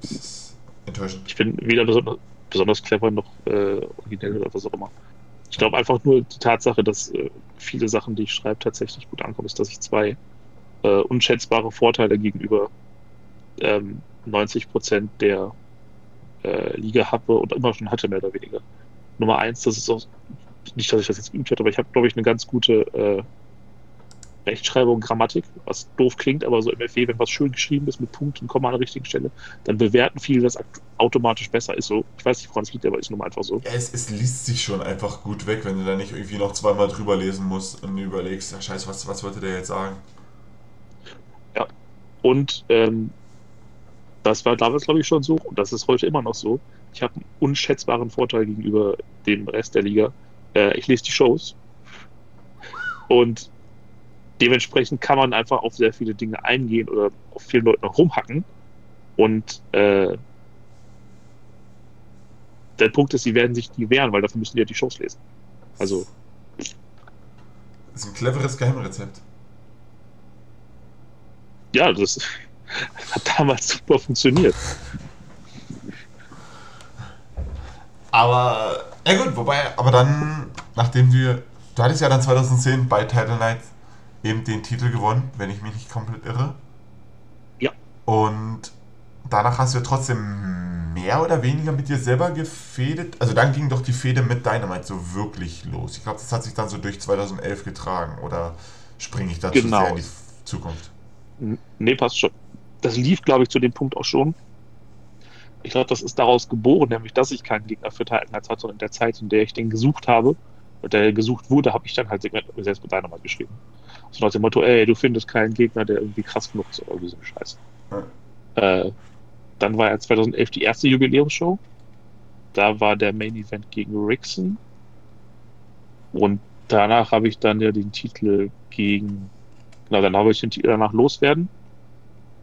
Speaker 11: Das ist enttäuschend.
Speaker 12: Ich bin weder besonders, besonders clever noch äh, originell oder was auch immer. Ich glaube einfach nur die Tatsache, dass äh, viele Sachen, die ich schreibe, tatsächlich gut ankommen, ist, dass ich zwei äh, unschätzbare Vorteile gegenüber ähm, 90 Prozent der äh, Liga habe und immer schon hatte, mehr oder weniger. Nummer eins, das ist auch nicht, dass ich das jetzt geübt hätte, aber ich habe, glaube ich, eine ganz gute äh, Rechtschreibung, Grammatik, was doof klingt, aber so im FE, wenn was schön geschrieben ist mit Punkt und Komma an der richtigen Stelle, dann bewerten viele, akt- automatisch besser ist. So, ich weiß nicht, woran es liegt, aber ist nun mal einfach so.
Speaker 11: Ja, es, es liest sich schon einfach gut weg, wenn du da nicht irgendwie noch zweimal drüber lesen musst und überlegst, ja, scheiße, was, was wollte der jetzt sagen?
Speaker 12: Und ähm, das war damals, glaube ich, schon so und das ist heute immer noch so. Ich habe einen unschätzbaren Vorteil gegenüber dem Rest der Liga. Äh, ich lese die Shows und dementsprechend kann man einfach auf sehr viele Dinge eingehen oder auf vielen Leuten noch rumhacken. Und äh, der Punkt ist, sie werden sich nie wehren, weil dafür müssen die ja die Shows lesen. Also,
Speaker 11: Das ist ein cleveres Geheimrezept.
Speaker 12: ja, das hat damals super funktioniert.
Speaker 11: Aber, ja gut, wobei, aber dann, nachdem du, du hattest ja dann 2010 bei Title Night eben den Titel gewonnen, wenn ich mich nicht komplett irre.
Speaker 12: Ja.
Speaker 11: Und danach hast du ja trotzdem mehr oder weniger mit dir selber gefädet. Also dann ging doch die Fehde mit Dynamite so wirklich los. Ich glaube, das hat sich dann so durch 2011 getragen. Oder springe ich da zu
Speaker 12: Genau.
Speaker 11: sehr in die Zukunft?
Speaker 12: Nee, passt schon. Das lief, glaube ich, zu dem Punkt auch schon. Ich glaube, das ist daraus geboren, nämlich, dass ich keinen Gegner für Titan Knights hatte und in der Zeit, in der ich den gesucht habe, und der gesucht wurde, habe ich dann halt Segment selbst mit Dynamite geschrieben. So nach dem Motto, ey, du findest keinen Gegner, der irgendwie krass genug ist oder irgendwie so eine Scheiße. Äh, dann war ja 2011 die erste Jubiläumsshow. Da war der Main Event gegen Rickson. Und danach habe ich dann ja den Titel gegen, genau, dann habe ich den Titel danach loswerden.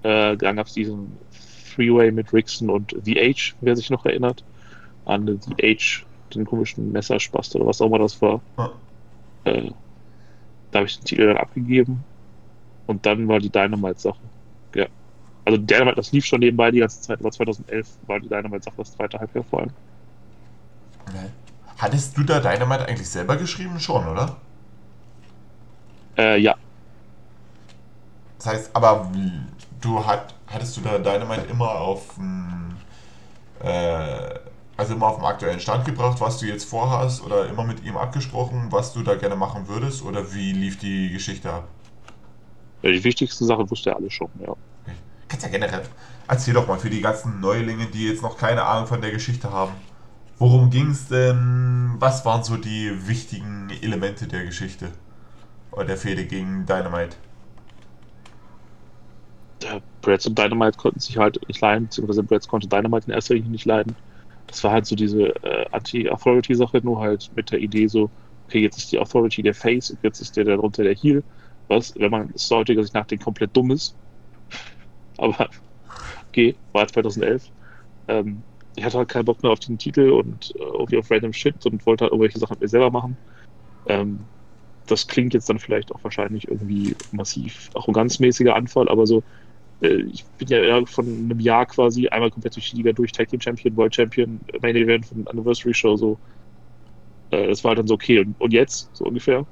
Speaker 12: Äh, dann gab es diesen Freeway mit Rickson und The Age, wer sich noch erinnert. An The Age, den komischen Messerspast oder was auch immer das war.
Speaker 11: Ja.
Speaker 12: Äh, da habe ich den Titel dann abgegeben. Und dann war die Dynamite-Sache. Ja. Also Dynamite, das lief schon nebenbei die ganze Zeit, aber 2011 war die Dynamite-Sache das zweite Halbjahr vor allem.
Speaker 11: Hattest du da Dynamite eigentlich selber geschrieben? Schon, oder?
Speaker 12: Äh, ja.
Speaker 11: Das heißt, aber wie- du hat, hattest du da Dynamite immer auf dem, äh, also immer auf dem aktuellen Stand gebracht, was du jetzt vorhast oder immer mit ihm abgesprochen, was du da gerne machen würdest oder wie lief die Geschichte ab?
Speaker 12: Ja, Die wichtigsten Sachen wusste er alle schon, ja.
Speaker 11: Kannst ja generell, erzähl doch mal für die ganzen Neulinge, die jetzt noch keine Ahnung von der Geschichte haben. Worum ging es denn? Was waren so die wichtigen Elemente der Geschichte? Oder der Fehde gegen Dynamite?
Speaker 12: Der Brads und Dynamite konnten sich halt nicht leiden, beziehungsweise Brads konnte Dynamite in erster Linie nicht leiden. Das war halt so diese äh, Anti-Authority-Sache, nur halt mit der Idee so, okay, jetzt ist die Authority der Face und jetzt ist der darunter der Heel. Was, wenn man aus heutiger Sicht nach den komplett dumm ist. Aber okay, war 2011. Ähm, ich hatte halt keinen Bock mehr auf den Titel und äh, irgendwie auf random Shit und wollte halt irgendwelche Sachen mit mir selber machen. Ähm, das klingt jetzt dann vielleicht auch wahrscheinlich irgendwie massiv arroganzmäßiger Anfall, aber so, äh, ich bin ja von einem Jahr quasi einmal komplett durch die Liga durch, Tag Team Champion, World Champion, Main Event von Anniversary Show, so. Äh, das war halt dann so, okay, und, und jetzt, so ungefähr.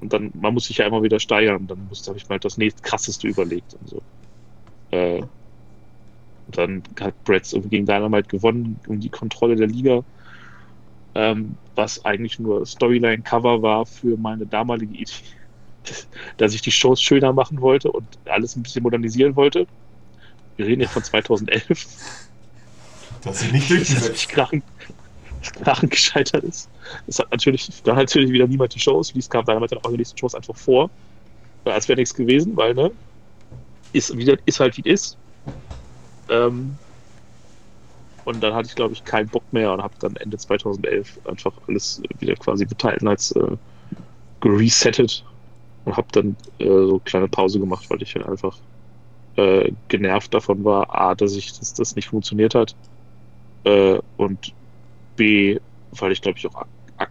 Speaker 12: Und dann, man muss sich ja immer wieder steigern, dann habe ich mal das nächst krasseste überlegt und so. Äh, und dann hat Bretts gegen Dynamite gewonnen, um die Kontrolle der Liga ähm, was eigentlich nur Storyline-Cover war für meine damalige Idee, dass ich die Shows schöner machen wollte und alles ein bisschen modernisieren wollte. Wir reden ja von 2011.
Speaker 11: Dass sie nicht durchgesetzt.
Speaker 12: ist krachen, krachen gescheitert ist. Es hat natürlich, da hat natürlich wieder niemand die Shows, wie es kam, Dynamite dann auch die nächsten Shows einfach vor. Als wäre nichts gewesen, weil, ne? ist, wieder, ist halt wie es ist. Ähm, und dann hatte ich, glaube ich, keinen Bock mehr und habe dann Ende 2011 einfach alles wieder quasi geteilt als äh, geresettet und habe dann äh, so eine kleine Pause gemacht, weil ich halt einfach äh, genervt davon war, A, dass ich dass das nicht funktioniert hat äh, und B, weil ich glaube ich auch ak ak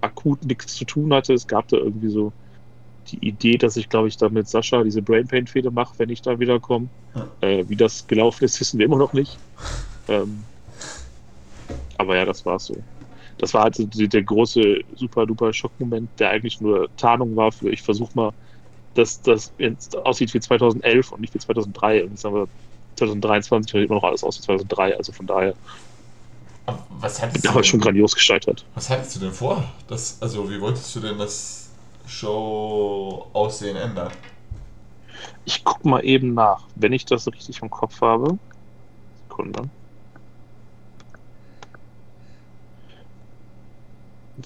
Speaker 12: akut nichts zu tun hatte. Es gab da irgendwie so die Idee, dass ich glaube ich da mit Sascha diese Brain Pain Fehde mache, wenn ich da wiederkomme. Ja. Äh, wie das gelaufen ist, wissen wir immer noch nicht. Ähm, aber ja, das war so. Das war halt so der große super duper Schockmoment, der eigentlich nur Tarnung war für ich versuche mal, dass das jetzt aussieht wie 2011 und nicht wie 2003. Und jetzt haben wir 2023 sieht immer noch alles aus wie 2003. Also von daher.
Speaker 11: Was hattest
Speaker 12: aber schon grandios gescheitert.
Speaker 11: Was hattest du denn vor? Das, also wie wolltest du denn das Show-Aussehen ändern?
Speaker 12: Ich guck mal eben nach, wenn ich das richtig im Kopf habe. Sekunde.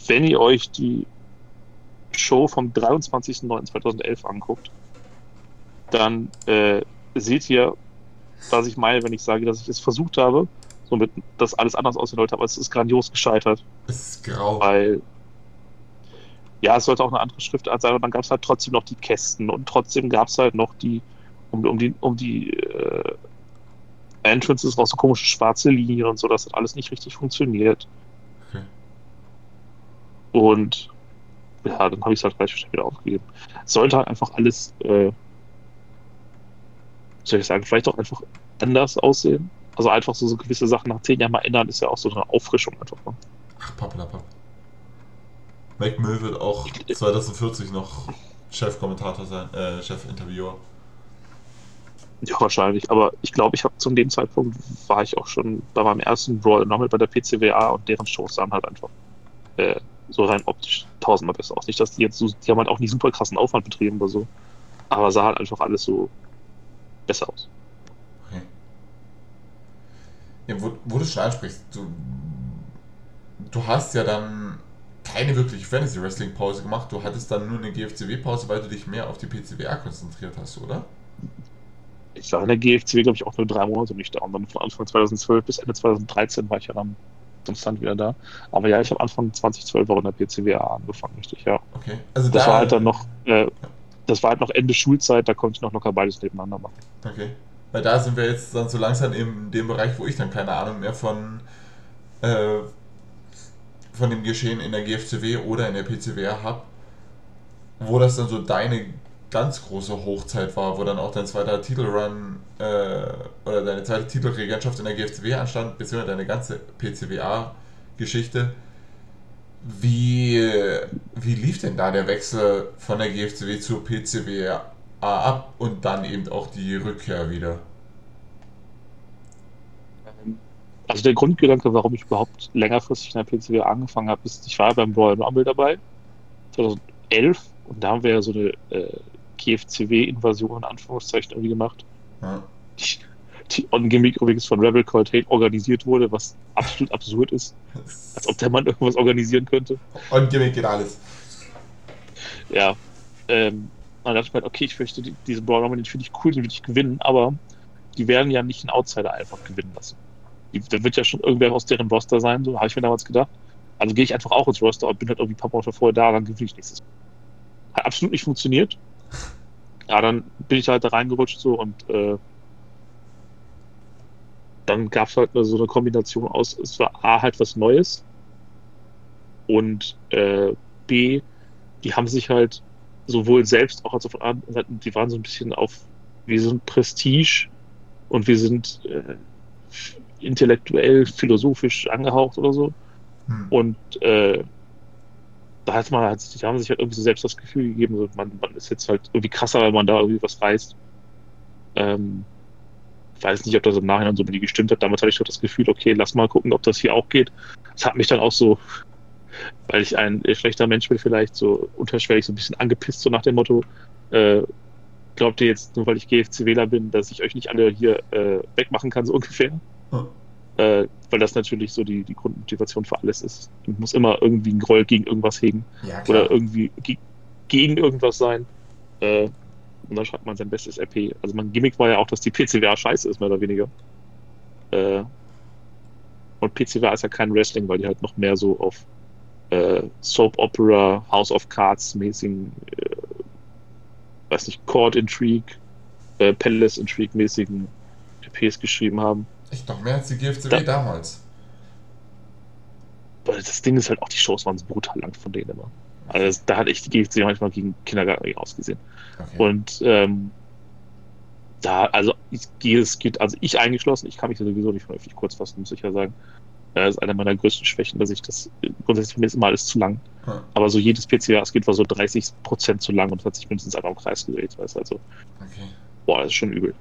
Speaker 12: Wenn ihr euch die Show vom 23.09.2011 anguckt, dann äh, seht ihr, was ich meine, wenn ich sage, dass ich es versucht habe, somit dass alles anders aussehen sollte, aber es ist grandios gescheitert.
Speaker 11: Es ist grau.
Speaker 12: Weil, ja, es sollte auch eine andere Schriftart sein, aber dann gab es halt trotzdem noch die Kästen und trotzdem gab es halt noch die, um, um die, um die äh, Entrances raus so komische schwarze Linien und so, das hat alles nicht richtig funktioniert. Und ja, dann habe ich es halt gleich wieder aufgegeben. Sollte halt einfach alles, äh, soll ich sagen, vielleicht auch einfach anders aussehen. Also einfach so, so gewisse Sachen nach zehn Jahren mal ändern, ist ja auch so eine Auffrischung einfach. Ne?
Speaker 11: Ach, pappelapapp. Mac Mill wird auch 2040 noch Chefkommentator sein, äh, Chefinterviewer.
Speaker 12: Ja, wahrscheinlich. Aber ich glaube, ich habe zu dem Zeitpunkt war ich auch schon bei meinem ersten Brawl Normal bei der PCWA und deren Shows sahen halt einfach äh, so rein optisch tausendmal besser aus. Nicht, dass die jetzt so, die haben halt auch nicht super krassen Aufwand betrieben oder so, aber sah halt einfach alles so besser aus.
Speaker 11: Okay. Ja, wo, wo du schon ansprichst, du, du hast ja dann keine wirkliche Fantasy Wrestling Pause gemacht, du hattest dann nur eine GFCW Pause, weil du dich mehr auf die PCWA konzentriert hast, oder?
Speaker 12: Ich war in der GFCW, glaube ich, auch nur drei Monate nicht da. Und dann von Anfang 2012 bis Ende 2013 war ich ja dann konstant wieder da. Aber ja, ich habe Anfang 2012 auch in der PCWA angefangen, richtig, ja.
Speaker 11: Okay.
Speaker 12: Also das da, war halt dann noch, äh, das war halt noch Ende Schulzeit, da konnte ich noch locker beides nebeneinander machen.
Speaker 11: Okay. Weil da sind wir jetzt dann so langsam in dem Bereich, wo ich dann keine Ahnung mehr von, äh, von dem Geschehen in der GFCW oder in der PCWA habe. Wo das dann so deine ganz große Hochzeit war, wo dann auch dein zweiter Titelrun äh, oder deine zweite Titelregentschaft in der GFCW anstand, beziehungsweise deine ganze PCWA-Geschichte. Wie, wie lief denn da der Wechsel von der GFCW zur PCWA ab und dann eben auch die Rückkehr wieder?
Speaker 12: Also der Grundgedanke, warum ich überhaupt längerfristig in der PCWA angefangen habe, ist, ich war beim Royal Rumble dabei, 2011, und da haben wir ja so eine äh, GFCW-Invasion in Anführungszeichen irgendwie gemacht. Ja. Die, die On-Gimmick übrigens von Rebel Call Hate organisiert wurde, was absolut absurd ist. Als ob der Mann irgendwas organisieren könnte.
Speaker 11: On-Gimmick geht alles.
Speaker 12: Ja. Ähm, dann dachte ich mir, halt, okay, ich möchte die, diesen Brawl Rumble, den finde ich cool, den würde ich gewinnen, aber die werden ja nicht einen Outsider einfach gewinnen lassen. da wird ja schon irgendwer aus deren Roster sein, so habe ich mir damals gedacht. Also gehe ich einfach auch ins Roster und bin halt irgendwie ein paar Monate vorher da, dann gewinne ich nächstes Mal. Hat absolut nicht funktioniert ja, dann bin ich halt da reingerutscht so und äh, dann gab es halt so eine Kombination aus, es war A halt was Neues und äh, B, die haben sich halt sowohl selbst auch als auch von anderen Seiten, die waren so ein bisschen auf, wir sind Prestige und wir sind äh, intellektuell, philosophisch angehaucht oder so. Hm. Und äh, da hat man halt, die haben sich halt irgendwie so selbst das Gefühl gegeben, so, man, man ist jetzt halt irgendwie krasser, weil man da irgendwie was reißt. Ähm, ich weiß nicht, ob das im Nachhinein so mit gestimmt hat. Damals hatte ich doch das Gefühl, okay, lass mal gucken, ob das hier auch geht. Das hat mich dann auch so, weil ich ein schlechter Mensch bin, vielleicht so unterschwellig so ein bisschen angepisst, so nach dem Motto, äh, glaubt ihr jetzt, nur weil ich GFC-Wähler bin, dass ich euch nicht alle hier äh, wegmachen kann, so ungefähr? Hm äh, weil das natürlich so die, die Grundmotivation für alles ist. Man muss immer irgendwie einen Groll gegen irgendwas hegen ja, oder irgendwie ge gegen irgendwas sein. Äh, Und dann schreibt man sein bestes RP. Also mein Gimmick war ja auch, dass die PCWA scheiße ist, mehr oder weniger. Äh, und PCWA ist ja kein Wrestling, weil die halt noch mehr so auf äh, Soap Opera, House of Cards mäßigen, äh, weiß nicht, Court Intrigue, äh, Palace Intrigue mäßigen RPs geschrieben haben.
Speaker 11: Echt noch mehr als die GFCW
Speaker 12: Da-
Speaker 11: damals.
Speaker 12: Weil das Ding ist halt auch, die Shows waren so brutal lang von denen immer. Also da hat echt die GFC manchmal gegen Kindergarten ausgesehen.
Speaker 11: Okay.
Speaker 12: Und ähm, da, also ich gehe, es geht, also ich eingeschlossen, ich kann mich sowieso nicht vernünftig kurz fassen, muss ich ja sagen. Das ist eine meiner größten Schwächen, dass ich das, grundsätzlich für mich ist immer alles zu lang.
Speaker 11: Hm.
Speaker 12: Aber so jedes PCA, es geht war so 30% zu lang und hat sich mindestens einmal im Kreis gedreht, weißt du, also,
Speaker 11: okay.
Speaker 12: boah, das ist schon übel.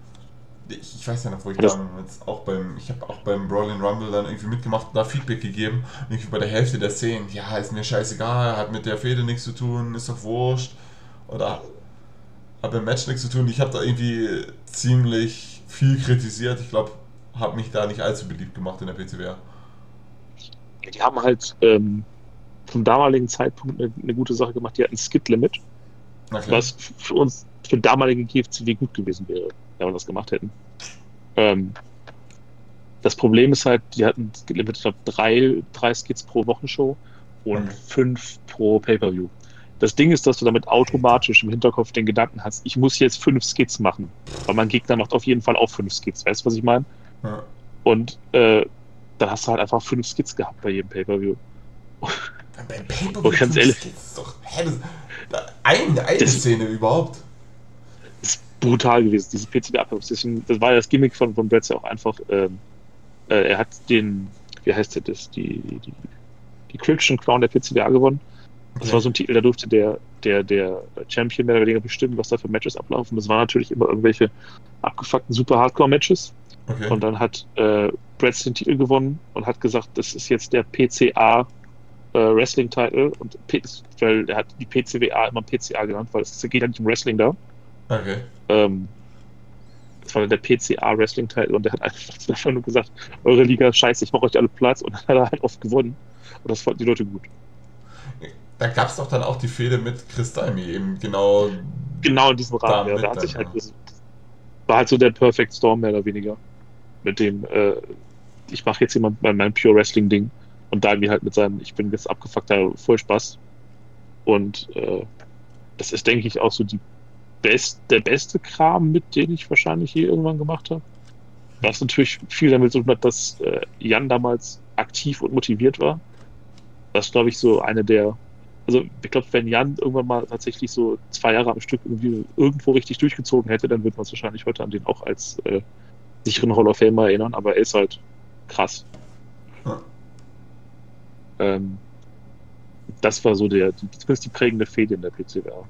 Speaker 11: Ich, weiß ja noch, wo ich damals auch beim, ich habe auch beim Brawling Rumble dann irgendwie mitgemacht, da Feedback gegeben und irgendwie bei der Hälfte der Szenen, ja, ist mir scheißegal, hat mit der Fehde nichts zu tun, ist doch wurscht oder hat mit dem Match nichts zu tun. Ich habe da irgendwie ziemlich viel kritisiert. Ich glaube, habe mich da nicht allzu beliebt gemacht in der PCWR.
Speaker 12: Die haben halt ähm, zum damaligen Zeitpunkt eine, eine gute Sache gemacht, die hatten ein Skid-Limit,
Speaker 11: Okay.
Speaker 12: was für uns, für damalige GFCW gut gewesen wäre, wenn wir das gemacht hätten. Ähm, das Problem ist halt, die hatten ich glaube, drei, drei Skits pro Wochenshow und
Speaker 11: Mhm.
Speaker 12: fünf pro Pay-Per-View. Das Ding ist, dass du damit automatisch im Hinterkopf den Gedanken hast, ich muss jetzt fünf Skits machen, weil mein Gegner macht auf jeden Fall auch fünf Skits. Weißt du, was ich meine?
Speaker 11: Ja.
Speaker 12: Und äh, dann hast du halt einfach fünf Skits gehabt bei jedem Pay-Per-View.
Speaker 11: Beim Paper
Speaker 12: Oh, ganz ehrlich.
Speaker 11: doch, hä, das, eine, eine
Speaker 12: Das-
Speaker 11: Szene überhaupt.
Speaker 12: Brutal gewesen, diese. Deswegen, das war ja das Gimmick von, von Bretz ja auch einfach. Ähm, äh, er hat den, wie heißt der das, die, die, die Christian Crown der PCBA gewonnen. Das
Speaker 11: Okay.
Speaker 12: war so ein Titel, da durfte der, der, der Champion mehr oder weniger bestimmen, was da für Matches ablaufen. Das waren natürlich immer irgendwelche abgefuckten Super Hardcore-Matches.
Speaker 11: Okay.
Speaker 12: Und dann hat äh, Bretz den Titel gewonnen und hat gesagt, das ist jetzt der PCA äh, Wrestling Title und P weil er hat die PCWA immer PCA genannt, weil es geht ja nicht um Wrestling da.
Speaker 11: Okay.
Speaker 12: Ähm, das war der PCA Wrestling Title und der hat einfach, nur gesagt, eure Liga ist scheiße, ich mache euch alle Platz und dann hat er halt oft gewonnen. Und das fanden die Leute gut.
Speaker 11: Da gab es doch dann auch die Fehde mit Chris Daimi, eben genau.
Speaker 12: Genau in diesem Rahmen, ja. Da hat sich halt das war halt so der Perfect Storm mehr oder weniger. Mit dem, äh, ich mache jetzt jemand mein, mein Pure Wrestling Ding und da irgendwie halt mit seinem, ich bin jetzt abgefuckter Vollspaß. Und äh, das ist, denke ich, auch so die best, der beste Kram, mit dem ich wahrscheinlich je irgendwann gemacht habe. Was natürlich viel damit zu tun hat, dass äh, Jan damals aktiv und motiviert war. Das glaube ich so eine der, also ich glaube, wenn Jan irgendwann mal tatsächlich so zwei Jahre am Stück irgendwie irgendwo richtig durchgezogen hätte, dann würde man es wahrscheinlich heute an den auch als äh, sicheren Hall of Famer erinnern, aber er ist halt krass.
Speaker 11: Ja.
Speaker 12: Ähm, das war so der, die, zumindest die prägende Fehde in der PCWA.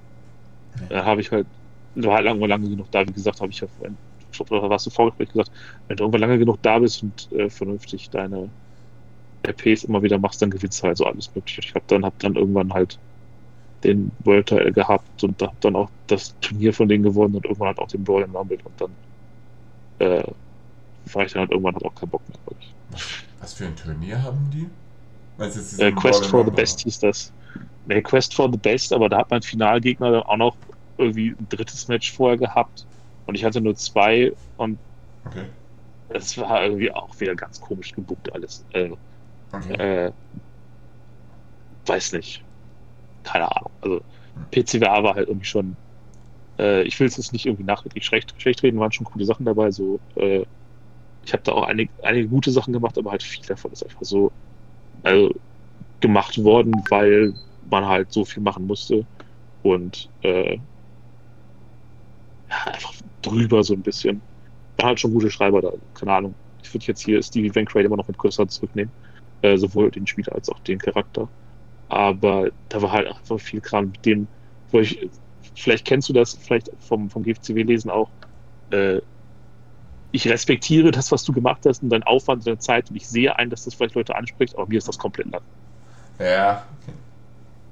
Speaker 12: Da habe ich halt, war halt lange, lange genug da, wie gesagt, habe ich ja vorhin, ich glaub, da warst du vorgespräch gesagt, wenn du irgendwann lange genug da bist und äh, vernünftig deine RPs immer wieder machst, dann gewinnst du halt so alles mögliche. Ich habe dann, hab dann irgendwann halt den World Title gehabt und hab dann auch das Turnier von denen gewonnen und irgendwann halt auch den Brawl Rumble und dann äh, war ich dann halt irgendwann halt auch keinen Bock mehr, glaub ich.
Speaker 11: Was für ein Turnier haben die?
Speaker 12: Äh, Quest for the? Best hieß das. Nee, Quest for the Best, aber da hat mein Finalgegner dann auch noch irgendwie ein drittes Match vorher gehabt und ich hatte nur zwei und
Speaker 11: Okay.
Speaker 12: es war irgendwie auch wieder ganz komisch gebucht alles. Äh,
Speaker 11: okay.
Speaker 12: äh, weiß nicht. Keine Ahnung. Also PCWA war halt irgendwie schon. Äh, ich will es jetzt nicht irgendwie nachträglich schlecht, schlecht reden, waren schon coole Sachen dabei. So, äh, ich habe da auch einige, einige gute Sachen gemacht, aber halt viel davon ist einfach so also, gemacht worden, weil man halt so viel machen musste und äh, ja, einfach drüber so ein bisschen. War halt schon gute Schreiber da, keine Ahnung. Ich würde jetzt hier Stevie Van Craig immer noch mit Cursor zurücknehmen. Äh, sowohl den Spieler als auch den Charakter. Aber da war halt einfach viel Kram, mit dem, wo ich, vielleicht kennst du das, vielleicht vom, vom GFCW-Lesen auch, äh, ich respektiere das, was du gemacht hast und deinen Aufwand, deine Zeit und ich sehe ein, dass das vielleicht Leute anspricht, aber mir ist das komplett lang.
Speaker 11: Ja, okay.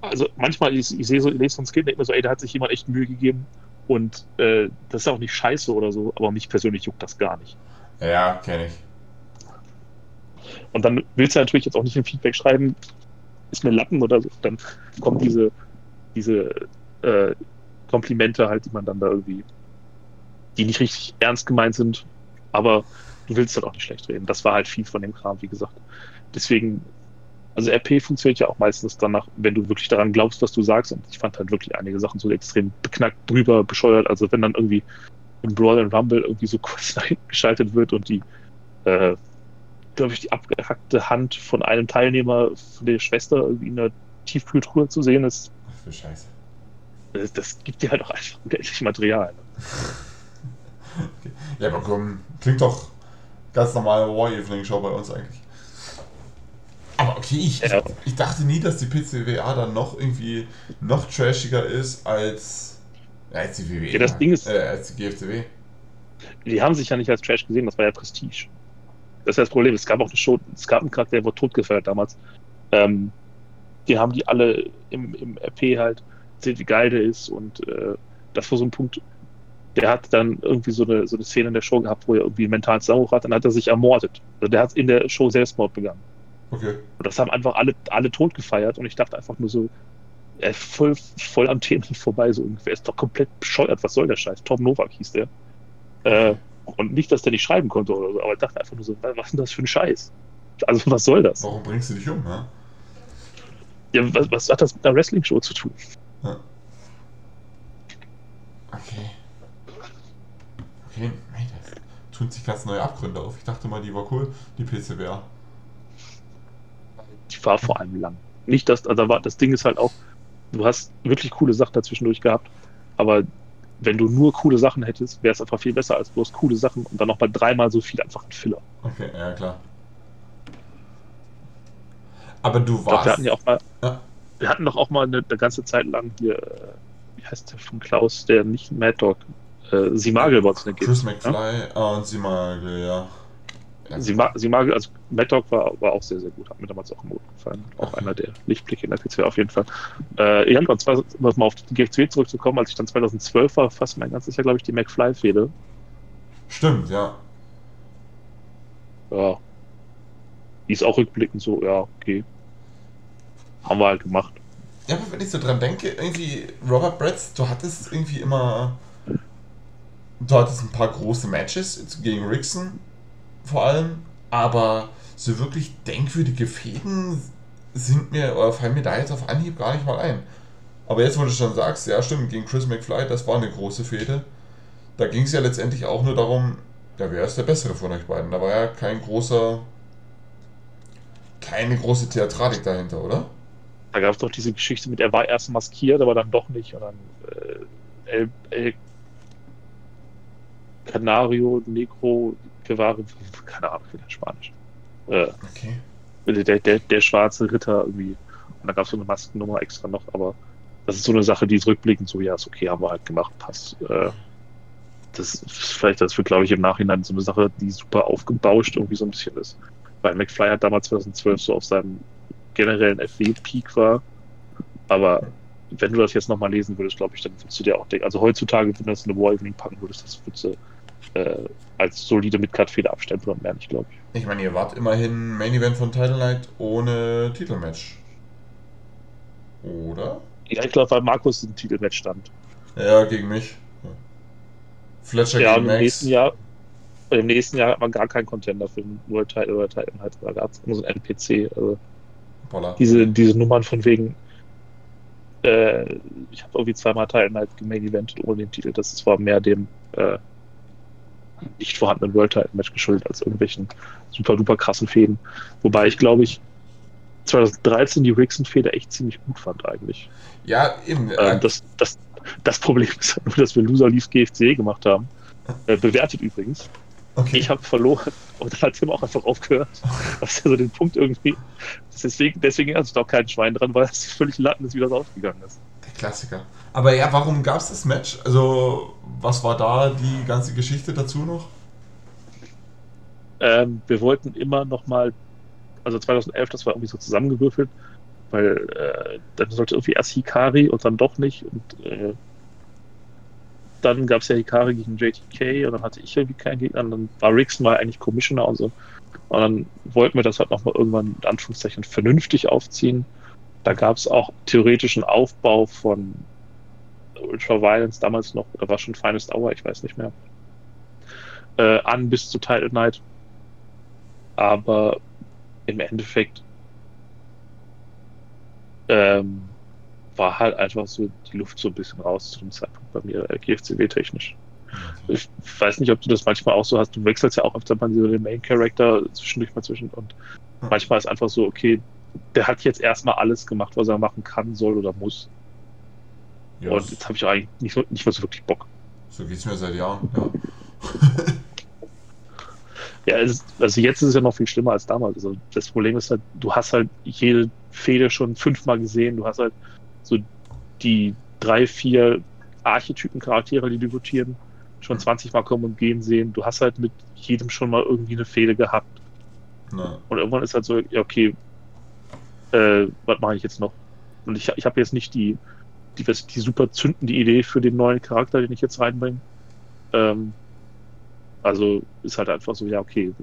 Speaker 12: Also manchmal, ich, ich sehe so, ich lese so ein Skill und denke mir so, ey, da hat sich jemand echt Mühe gegeben und äh, das ist auch nicht scheiße oder so, aber mich persönlich juckt das gar nicht.
Speaker 11: Ja, kenne ich.
Speaker 12: Und dann willst du natürlich jetzt auch nicht ein Feedback schreiben, ist mir Lappen oder so. Dann kommt diese, diese äh, Komplimente halt, die man dann da irgendwie, die nicht richtig ernst gemeint sind, aber du willst halt auch nicht schlecht reden. Das war halt viel von dem Kram, wie gesagt. Deswegen, also RP funktioniert ja auch meistens danach, wenn du wirklich daran glaubst, was du sagst. Und ich fand halt wirklich einige Sachen so extrem beknackt, drüber, bescheuert. Also wenn dann irgendwie im Brawl and Rumble irgendwie so kurz geschaltet wird und die, äh, glaube ich, die abgehackte Hand von einem Teilnehmer von der Schwester irgendwie in der Tiefkühltruhe zu sehen ist.
Speaker 11: Was für Scheiße.
Speaker 12: Das, das gibt dir halt auch einfach unendlich Material.
Speaker 11: Okay. Ja, aber komm, klingt doch ganz normale War Evening Show bei uns eigentlich. Aber okay, ich, ja. ich, ich, dachte nie, dass die PCWA dann noch irgendwie noch trashiger ist als, als die WWE.
Speaker 12: Ja, das Ding ist,
Speaker 11: äh, als die GFCW.
Speaker 12: Die haben sich ja nicht als Trash gesehen, das war ja Prestige. Das ist das Problem. Es gab auch eine Show, es gab einen Charakter, der wurde totgefeiert damals. Ähm, die haben die alle im, im RP halt erzählt, wie geil der ist und äh, das war so ein Punkt, der hat dann irgendwie so eine, so eine Szene in der Show gehabt, wo er irgendwie einen mentalen Zusammenbruch hat, dann hat er sich ermordet. Also der hat in der Show Selbstmord begangen.
Speaker 11: Okay.
Speaker 12: Und das haben einfach alle, alle tot gefeiert und ich dachte einfach nur so, äh, voll, voll am Thema vorbei, so ungefähr. Ist doch komplett bescheuert, was soll der Scheiß? Tom Novak hieß der. Äh, und nicht, dass der nicht schreiben konnte oder so, aber ich dachte einfach nur so, was ist denn das für ein Scheiß? Also, was soll das?
Speaker 11: Warum bringst du dich um, ne?
Speaker 12: Ja, was, was hat das mit einer Wrestling-Show zu tun?
Speaker 11: Ja. Okay. Okay, nein, das tun sich ganz neue Abgründe auf. Ich dachte mal, die war cool, die PCWA.
Speaker 12: Die war vor allem lang. Nicht, dass, also war, das Ding ist halt auch, du hast wirklich coole Sachen dazwischendurch gehabt, aber wenn du nur coole Sachen hättest, wäre es einfach viel besser als bloß coole Sachen und dann nochmal dreimal so viel einfach ein Filler.
Speaker 11: Okay, ja klar. Aber du warst.
Speaker 12: Doch, wir hatten ja auch mal. Ja. Wir hatten doch auch mal eine, eine, ganze Zeit lang hier, äh, wie heißt der von Klaus, der nicht Mad Dog, äh, Simagel war es
Speaker 11: eine Chris McFly ja? und Simagel, ja.
Speaker 12: Simagel, also Mad Dog war, war auch sehr, sehr gut, hat mir damals auch im Mut gefallen. Auch einer der Lichtblicke in der PC auf jeden Fall. Äh, ja, und zwar, um mal auf die GFC zurückzukommen, als ich dann 2012 war, fast mein ganzes Jahr, glaube ich, die McFly-Fehde.
Speaker 11: Stimmt, ja.
Speaker 12: Ja. Die ist auch rückblickend so, ja, okay haben wir halt gemacht.
Speaker 11: Ja, aber wenn ich so dran denke, irgendwie, Robert Bretz, du hattest irgendwie immer. Du hattest ein paar große Matches gegen Rickson vor allem, aber so wirklich denkwürdige Fäden sind mir, oder fallen mir da jetzt auf Anhieb gar nicht mal ein. Aber jetzt, wo du schon sagst, ja stimmt, gegen Chris McFly, das war eine große Fehde. Da ging es ja letztendlich auch nur darum, ja, wer ist der Bessere von euch beiden? Da war ja kein großer, keine große Theatralik dahinter, oder?
Speaker 12: Da gab es doch diese Geschichte mit, er war erst maskiert, aber dann doch nicht. Und dann äh, El, El Canario, Negro, Guevara, keine Ahnung, wie der Spanisch. Äh, okay. Der, der, der schwarze Ritter irgendwie. Und da gab es so eine Maskennummer extra noch, aber das ist so eine Sache, die ist rückblickend so, ja, ist okay, haben wir halt gemacht, passt. Äh, das ist vielleicht das für, glaube ich, im Nachhinein so eine Sache, die super aufgebauscht irgendwie so ein bisschen ist. Weil McFly hat damals 2012 so auf seinem generellen FW-Peak war. Aber wenn du das jetzt nochmal lesen würdest, glaube ich, dann würdest du dir auch denken, also heutzutage, wenn du das in eine War Evening packen würdest, das würdest du äh, als solide Midcard-Fehler abstempeln und mehr nicht, glaube
Speaker 11: ich. Ich meine, ihr wart immerhin Main Event von Title Night ohne Titelmatch. Oder?
Speaker 12: Ja, ich glaube, weil Markus ein Titelmatch stand.
Speaker 11: Ja, gegen mich.
Speaker 12: Fletcher ja, gegen Max. Im nächsten Jahr, im nächsten Jahr hat man gar keinen Contender für den World Title oder Title Night. Da gab es nur so ein NPC. Also. Diese, diese Nummern von wegen, äh, ich habe irgendwie zweimal Teil halt Main Event ohne den Titel. Das ist zwar mehr dem äh, nicht vorhandenen World Title Match geschuldet als irgendwelchen super duper krassen Fäden. Wobei ich glaube ich 2013 die Rixon-Fehde echt ziemlich gut fand eigentlich.
Speaker 11: Ja, eben.
Speaker 12: Ähm, das, das, das Problem ist halt nur, dass wir Loser Leaves GFC gemacht haben. Äh, bewertet übrigens. Okay. Ich habe verloren und dann hat Tim auch einfach aufgehört. Das ist ja so den Punkt irgendwie. Deswegen, deswegen hat sich auch kein Schwein dran, weil es völlig Latten ist, wie das ausgegangen ist.
Speaker 11: Der Klassiker. Aber ja, warum gab es das Match? Also, was war da die ganze Geschichte dazu noch?
Speaker 12: Ähm, wir wollten immer noch mal, also 2011, das war irgendwie so zusammengewürfelt, weil äh, dann sollte irgendwie erst Hikari und dann doch nicht und äh, dann gab es ja Hikari gegen JTK und dann hatte ich irgendwie keinen Gegner. Und dann war Rixon mal eigentlich Commissioner und so. Und dann wollten wir das halt nochmal irgendwann in Anführungszeichen vernünftig aufziehen. Da gab es auch theoretischen Aufbau von Ultra Violence damals noch, oder war schon Finest Hour, ich weiß nicht mehr, äh, an bis zu Title Night. Aber im Endeffekt ähm, war halt einfach so die Luft so ein bisschen raus zu dem Zeitpunkt bei mir, äh, GFCW-technisch. Ich weiß nicht, ob du das manchmal auch so hast. Du wechselst ja auch öfter mal so den Main Character zwischendurch mal zwischen und
Speaker 11: Hm.
Speaker 12: manchmal ist einfach so, okay, der hat jetzt erstmal alles gemacht, was er machen kann, soll oder muss.
Speaker 11: Ja,
Speaker 12: und jetzt habe ich eigentlich nicht, so- nicht mehr so wirklich Bock.
Speaker 11: so geht's mir seit Jahren, ja.
Speaker 12: Ja, es, also jetzt ist es ja noch viel schlimmer als damals. Also das Problem ist halt, du hast halt jede Fehde schon fünfmal gesehen. Du hast halt so die drei, vier Archetypen Charaktere, die debütieren, schon 20 Mal kommen und gehen sehen. Du hast halt mit jedem schon mal irgendwie eine Fehde gehabt.
Speaker 11: Na,
Speaker 12: Und irgendwann ist halt so, ja, okay, äh, was mache ich jetzt noch? Und ich, ich habe jetzt nicht die, die, die super zündende Idee für den neuen Charakter, den ich jetzt reinbringe. Ähm, also ist halt einfach so, ja, okay,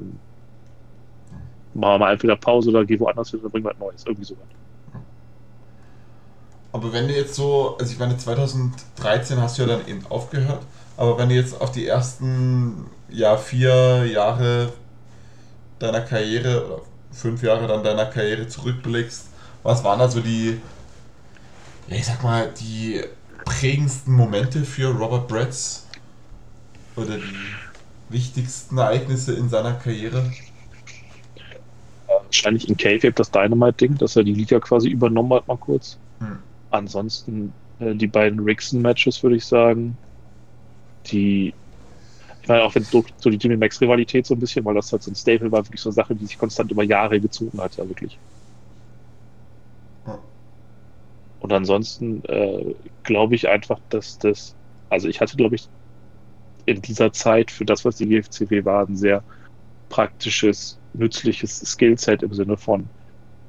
Speaker 12: machen wir mal entweder Pause oder geh woanders hin und bringen was Neues. Irgendwie sowas.
Speaker 11: Aber wenn du jetzt so, also ich meine, 2013 hast du ja dann eben aufgehört, aber wenn du jetzt auf die ersten ja, vier Jahre deiner Karriere oder fünf Jahre dann deiner Karriere zurückblickst, was waren da so die, ich sag mal, die prägendsten Momente für Robert Bretz? Oder die wichtigsten Ereignisse in seiner Karriere?
Speaker 12: Wahrscheinlich in K-Fape das Dynamite-Ding, dass er die Liga quasi übernommen hat, mal kurz.
Speaker 11: Hm.
Speaker 12: Ansonsten äh, die beiden Rixon-Matches, würde ich sagen. Die, ich meine, auch wenn es so, so die Jimmy Max-Rivalität so ein bisschen, weil das halt so ein Staple war, wirklich so eine Sache, die sich konstant über Jahre gezogen hat, ja wirklich.
Speaker 11: Ja.
Speaker 12: Und ansonsten äh, glaube ich einfach, dass das, also ich hatte, glaube ich, in dieser Zeit für das, was die GFCW war, ein sehr praktisches, nützliches Skillset im Sinne von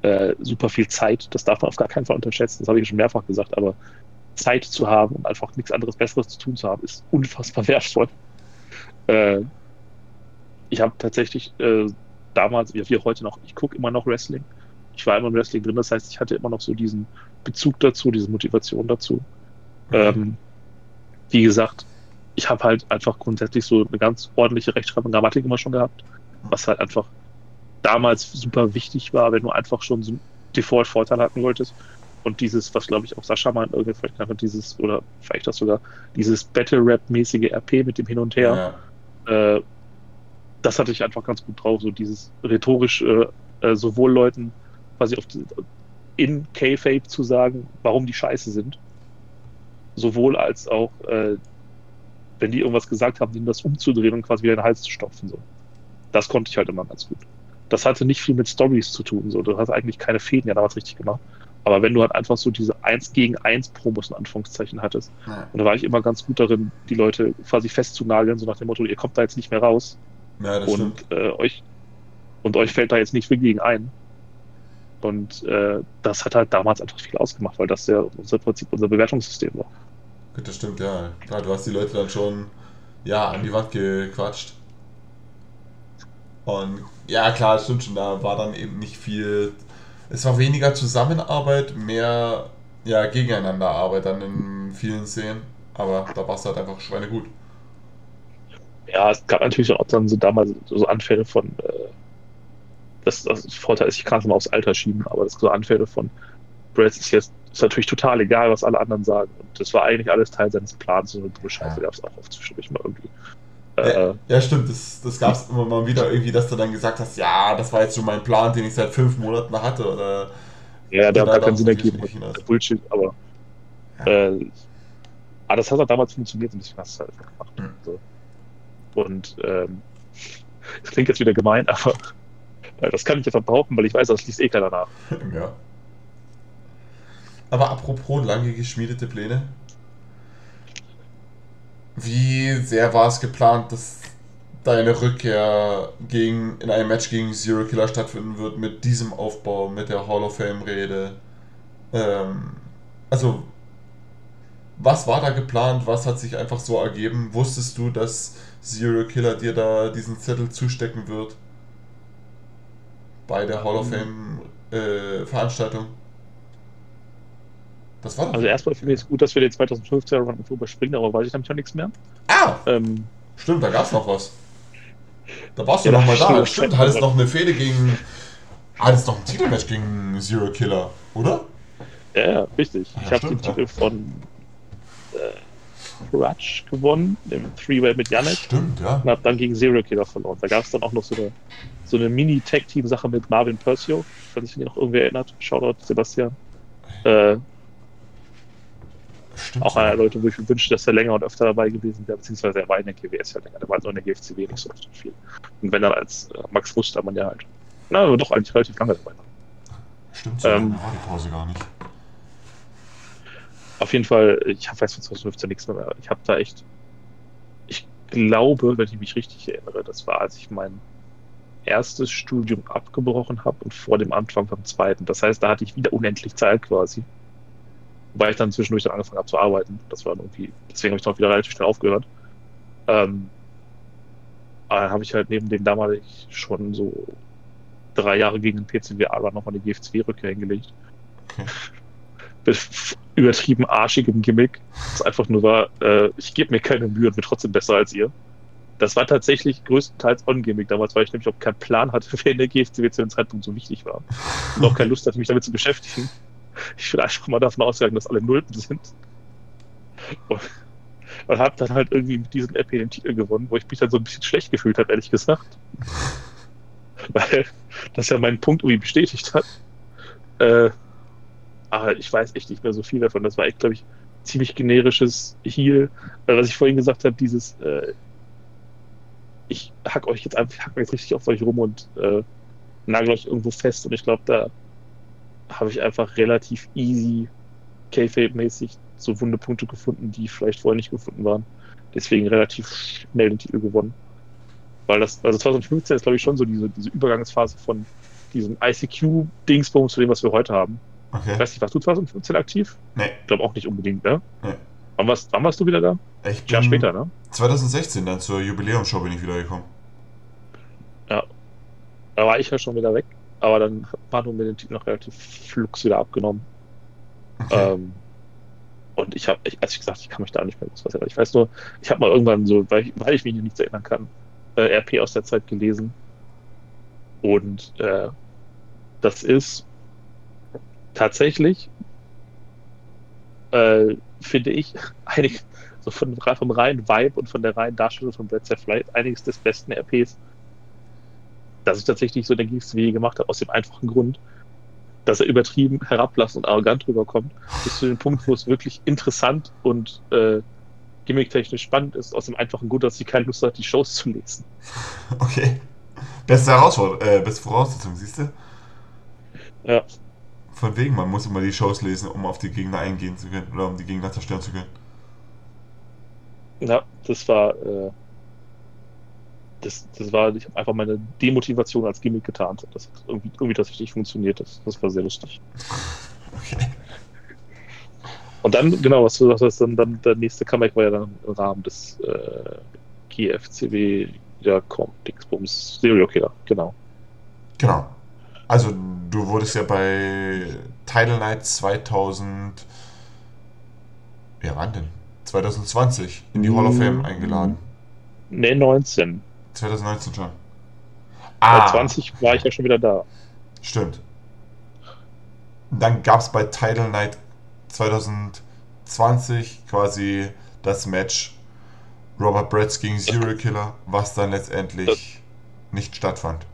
Speaker 12: äh, super viel Zeit. Das darf man auf gar keinen Fall unterschätzen. Das habe ich schon mehrfach gesagt, aber Zeit zu haben und einfach nichts anderes Besseres zu tun zu haben, ist unfassbar wertvoll. Äh, ich habe tatsächlich äh, damals, wie wie heute noch, ich gucke immer noch Wrestling. Ich war immer im Wrestling drin, das heißt, ich hatte immer noch so diesen Bezug dazu, diese Motivation dazu. Ähm, wie gesagt, ich habe halt einfach grundsätzlich so eine ganz ordentliche Rechtschreibung und Grammatik immer schon gehabt, was halt einfach damals super wichtig war, wenn du einfach schon so einen Default-Vorteil hatten wolltest. Und dieses, was glaube ich auch Sascha meint, irgendwie vielleicht einfach dieses, oder vielleicht das sogar, dieses Battle-Rap-mäßige RP mit dem Hin und Her,
Speaker 11: Ja.
Speaker 12: äh, das hatte ich einfach ganz gut drauf, so dieses rhetorisch äh, äh, sowohl Leuten quasi auf die, in K-Fape zu sagen, warum die scheiße sind, sowohl als auch, äh, wenn die irgendwas gesagt haben, denen das umzudrehen und quasi wieder in den Hals zu stopfen. So. Das konnte ich halt immer ganz gut. Das hatte nicht viel mit Stories zu tun. So. Du hast eigentlich keine Fäden ja damals richtig gemacht. Aber wenn du halt einfach so diese 1 gegen 1 Promos in Anführungszeichen hattest,
Speaker 11: Ja.
Speaker 12: und da war ich immer ganz gut darin, die Leute quasi festzunageln, so nach dem Motto, ihr kommt da jetzt nicht mehr raus
Speaker 11: Ja, das
Speaker 12: und äh, euch und euch fällt da jetzt nicht viel gegen ein. Und äh, das hat halt damals einfach viel ausgemacht, weil das ja unser Prinzip, unser Bewertungssystem war.
Speaker 11: Gut, das stimmt, ja. Klar, du hast die Leute dann schon ja, an die Wand gequatscht. Und ja, klar, das stimmt schon, da war dann eben nicht viel. Es war weniger Zusammenarbeit, mehr ja, Gegeneinanderarbeit dann in vielen Szenen. Aber da war es halt einfach schweinegut.
Speaker 12: Ja, es gab natürlich auch dann so damals so Anfälle von, äh, das, das Vorteil ist, ich kann es mal aufs Alter schieben, aber das so Anfälle von Brad ist jetzt ist natürlich total egal, was alle anderen sagen. Und das war eigentlich alles Teil seines Plans. So eine Scheiße gab es auch oft zwischendurch mal irgendwie. Äh,
Speaker 11: Ja, ja, stimmt, das, das gab es immer mal wieder irgendwie, dass du dann gesagt hast, ja, das war jetzt so mein Plan, den ich seit fünf Monaten hatte. Oder
Speaker 12: Ja, der hat gar keinen Sinn ergeben. Bullshit, aber. Äh, aber das hat auch damals funktioniert, ein bisschen was halt gemacht.
Speaker 11: Hm.
Speaker 12: So. Und ähm, das klingt jetzt wieder gemein, aber das kann ich jetzt behaupten, weil ich weiß, das liest eh keiner nach.
Speaker 11: Ja. Aber apropos lange geschmiedete Pläne. Wie sehr war es geplant, dass deine Rückkehr gegen, in einem Match gegen Zero Killer stattfinden wird mit diesem Aufbau, mit der Hall of Fame Rede? Ähm, also, was war da geplant? Was hat sich einfach so ergeben? Wusstest du, dass Zero Killer dir da diesen Zettel zustecken wird? Bei der Hall of Fame äh, Veranstaltung? Das war doch
Speaker 12: Also erstmal finde ich es gut, dass wir den 2015er Run überspringen, aber weiß ich nämlich auch nichts mehr.
Speaker 11: Ah!
Speaker 12: Ähm,
Speaker 11: Stimmt, da gab's noch was. Da warst du
Speaker 12: Ja,
Speaker 11: noch mal
Speaker 12: da
Speaker 11: da.
Speaker 12: stimmt.
Speaker 11: Hattest noch eine Fehde gegen. Hattest noch ein Titelmatch gegen Zero Killer, oder?
Speaker 12: ja, ja, richtig.
Speaker 11: Ja,
Speaker 12: ich habe den
Speaker 11: stimmt, ja.
Speaker 12: Titel von äh, Crutch gewonnen, im Three-Way mit Janek.
Speaker 11: Stimmt, ja.
Speaker 12: und habe dann gegen Zero Killer verloren. Da gab es dann auch noch so eine, so eine Mini-Tag-Team-Sache mit Marvin Persio, falls sich noch irgendwer erinnert. Shoutout Sebastian. Äh,
Speaker 11: Stimmt.
Speaker 12: auch einer der Leute, wo ich mir wünschte, dass er länger und öfter dabei gewesen wäre, beziehungsweise er war in der GWS ja länger, der war nur in der GFCW nicht so oft und viel. Und wenn dann als äh, Max Mustermann ja halt, na, aber doch eigentlich relativ lange dabei war.
Speaker 11: Stimmt, so
Speaker 12: ähm,
Speaker 11: war die Pause gar nicht.
Speaker 12: Auf jeden Fall, ich weiß von 2015 nichts mehr. Ich habe da echt, ich glaube, wenn ich mich richtig erinnere, das war, als ich mein erstes Studium abgebrochen habe und vor dem Anfang vom zweiten. Das heißt, da hatte ich wieder unendlich Zeit quasi. Wobei ich dann zwischendurch dann angefangen habe zu arbeiten. Das war irgendwie, deswegen habe ich dann auch wieder relativ schnell aufgehört. Ähm, aber habe ich halt neben dem damalig schon so drei Jahre gegen den PCWA dann nochmal eine GFC-Rückkehr hingelegt.
Speaker 11: Okay.
Speaker 12: Übertrieben arschigem Gimmick. Das einfach nur war, äh, ich gebe mir keine Mühe und bin trotzdem besser als ihr. Das war tatsächlich größtenteils On-Gimmick damals, weil ich nämlich auch keinen Plan hatte, wer in der GFCW zu dem Zeitpunkt so wichtig war. Und auch keine Lust hatte, mich damit zu beschäftigen. Ich bin einfach mal davon ausgegangen, dass alle Nulpen sind. Und, und habe dann halt irgendwie mit diesem RP den Titel gewonnen, wo ich mich dann so ein bisschen schlecht gefühlt habe, ehrlich gesagt. Weil das ja meinen Punkt irgendwie bestätigt hat. Äh, aber ich weiß echt nicht mehr so viel davon. Das war echt, glaube ich, ziemlich generisches Heal. Äh, was ich vorhin gesagt habe, dieses äh, ich hack euch jetzt einfach, hack jetzt richtig auf euch rum und äh, nagel euch irgendwo fest und ich glaube, da habe ich einfach relativ easy K-Fape-mäßig so Wundepunkte gefunden, die vielleicht vorher nicht gefunden waren. Deswegen relativ schnell den Titel gewonnen. Weil das, also 2015 ist glaube ich schon so diese, diese Übergangsphase von diesem ICQ-Dingsbums zu dem, was wir heute haben. Ich
Speaker 11: Okay.
Speaker 12: weiß nicht, warst du 2015 aktiv?
Speaker 11: Nee.
Speaker 12: Ich glaube auch nicht unbedingt, ne?
Speaker 11: Nee.
Speaker 12: Wann warst, wann warst du wieder da?
Speaker 11: Ich
Speaker 12: Jahr
Speaker 11: bin
Speaker 12: später, ne?
Speaker 11: 2016 dann zur Jubiläumsshow bin ich wiedergekommen.
Speaker 12: Da war ich ja schon wieder weg, aber dann hat Manu mir den Titel noch relativ flugs wieder abgenommen.
Speaker 11: Okay.
Speaker 12: Ähm, und ich habe, ich, also ich gesagt, ich kann mich da nicht mehr groß was erinnern. Ich weiß nur, ich habe mal irgendwann so, weil ich, weil ich mich nicht erinnern kann, äh, RP aus der Zeit gelesen. Und äh, das ist tatsächlich, äh, finde ich, einig, so von, vom reinen Vibe und von der reinen Darstellung von Brad Safley einiges des besten RPs, das ich tatsächlich so der GFCW gemacht habe, aus dem einfachen Grund, dass er übertrieben herablassend und arrogant rüberkommt, bis zu dem Punkt, wo es wirklich interessant und äh, gimmicktechnisch spannend ist, aus dem einfachen Grund, dass sie keine Lust hat, die Shows zu lesen.
Speaker 11: Okay. Beste Herausforderung, äh, beste Voraussetzung, siehst du?
Speaker 12: Ja.
Speaker 11: Von wegen, man muss immer die Shows lesen, um auf die Gegner eingehen zu können oder um die Gegner zerstören zu können.
Speaker 12: Ja, das war, äh, das, das war, ich habe einfach meine Demotivation als Gimmick getan. Das hat irgendwie, irgendwie tatsächlich funktioniert. Das, das war sehr lustig.
Speaker 11: Okay.
Speaker 12: Und dann, genau, was du gesagt hast, dann, dann der nächste Comeback war ja dann im Rahmen des äh, GFCW, ja, komm, Dingsbums, Serial Killer, genau.
Speaker 11: Genau. Also, du wurdest ja bei Title Night 2000. Ja, wann denn? 2020 in die Hall of Fame eingeladen.
Speaker 12: Ne, 19.
Speaker 11: 2019 schon.
Speaker 12: Bei
Speaker 11: Ah,
Speaker 12: 20 war ich ja schon wieder da.
Speaker 11: stimmt. Dann gab es bei Title Night 2020 quasi das Match Robert Bretz gegen Serial Killer, was dann letztendlich nicht stattfand.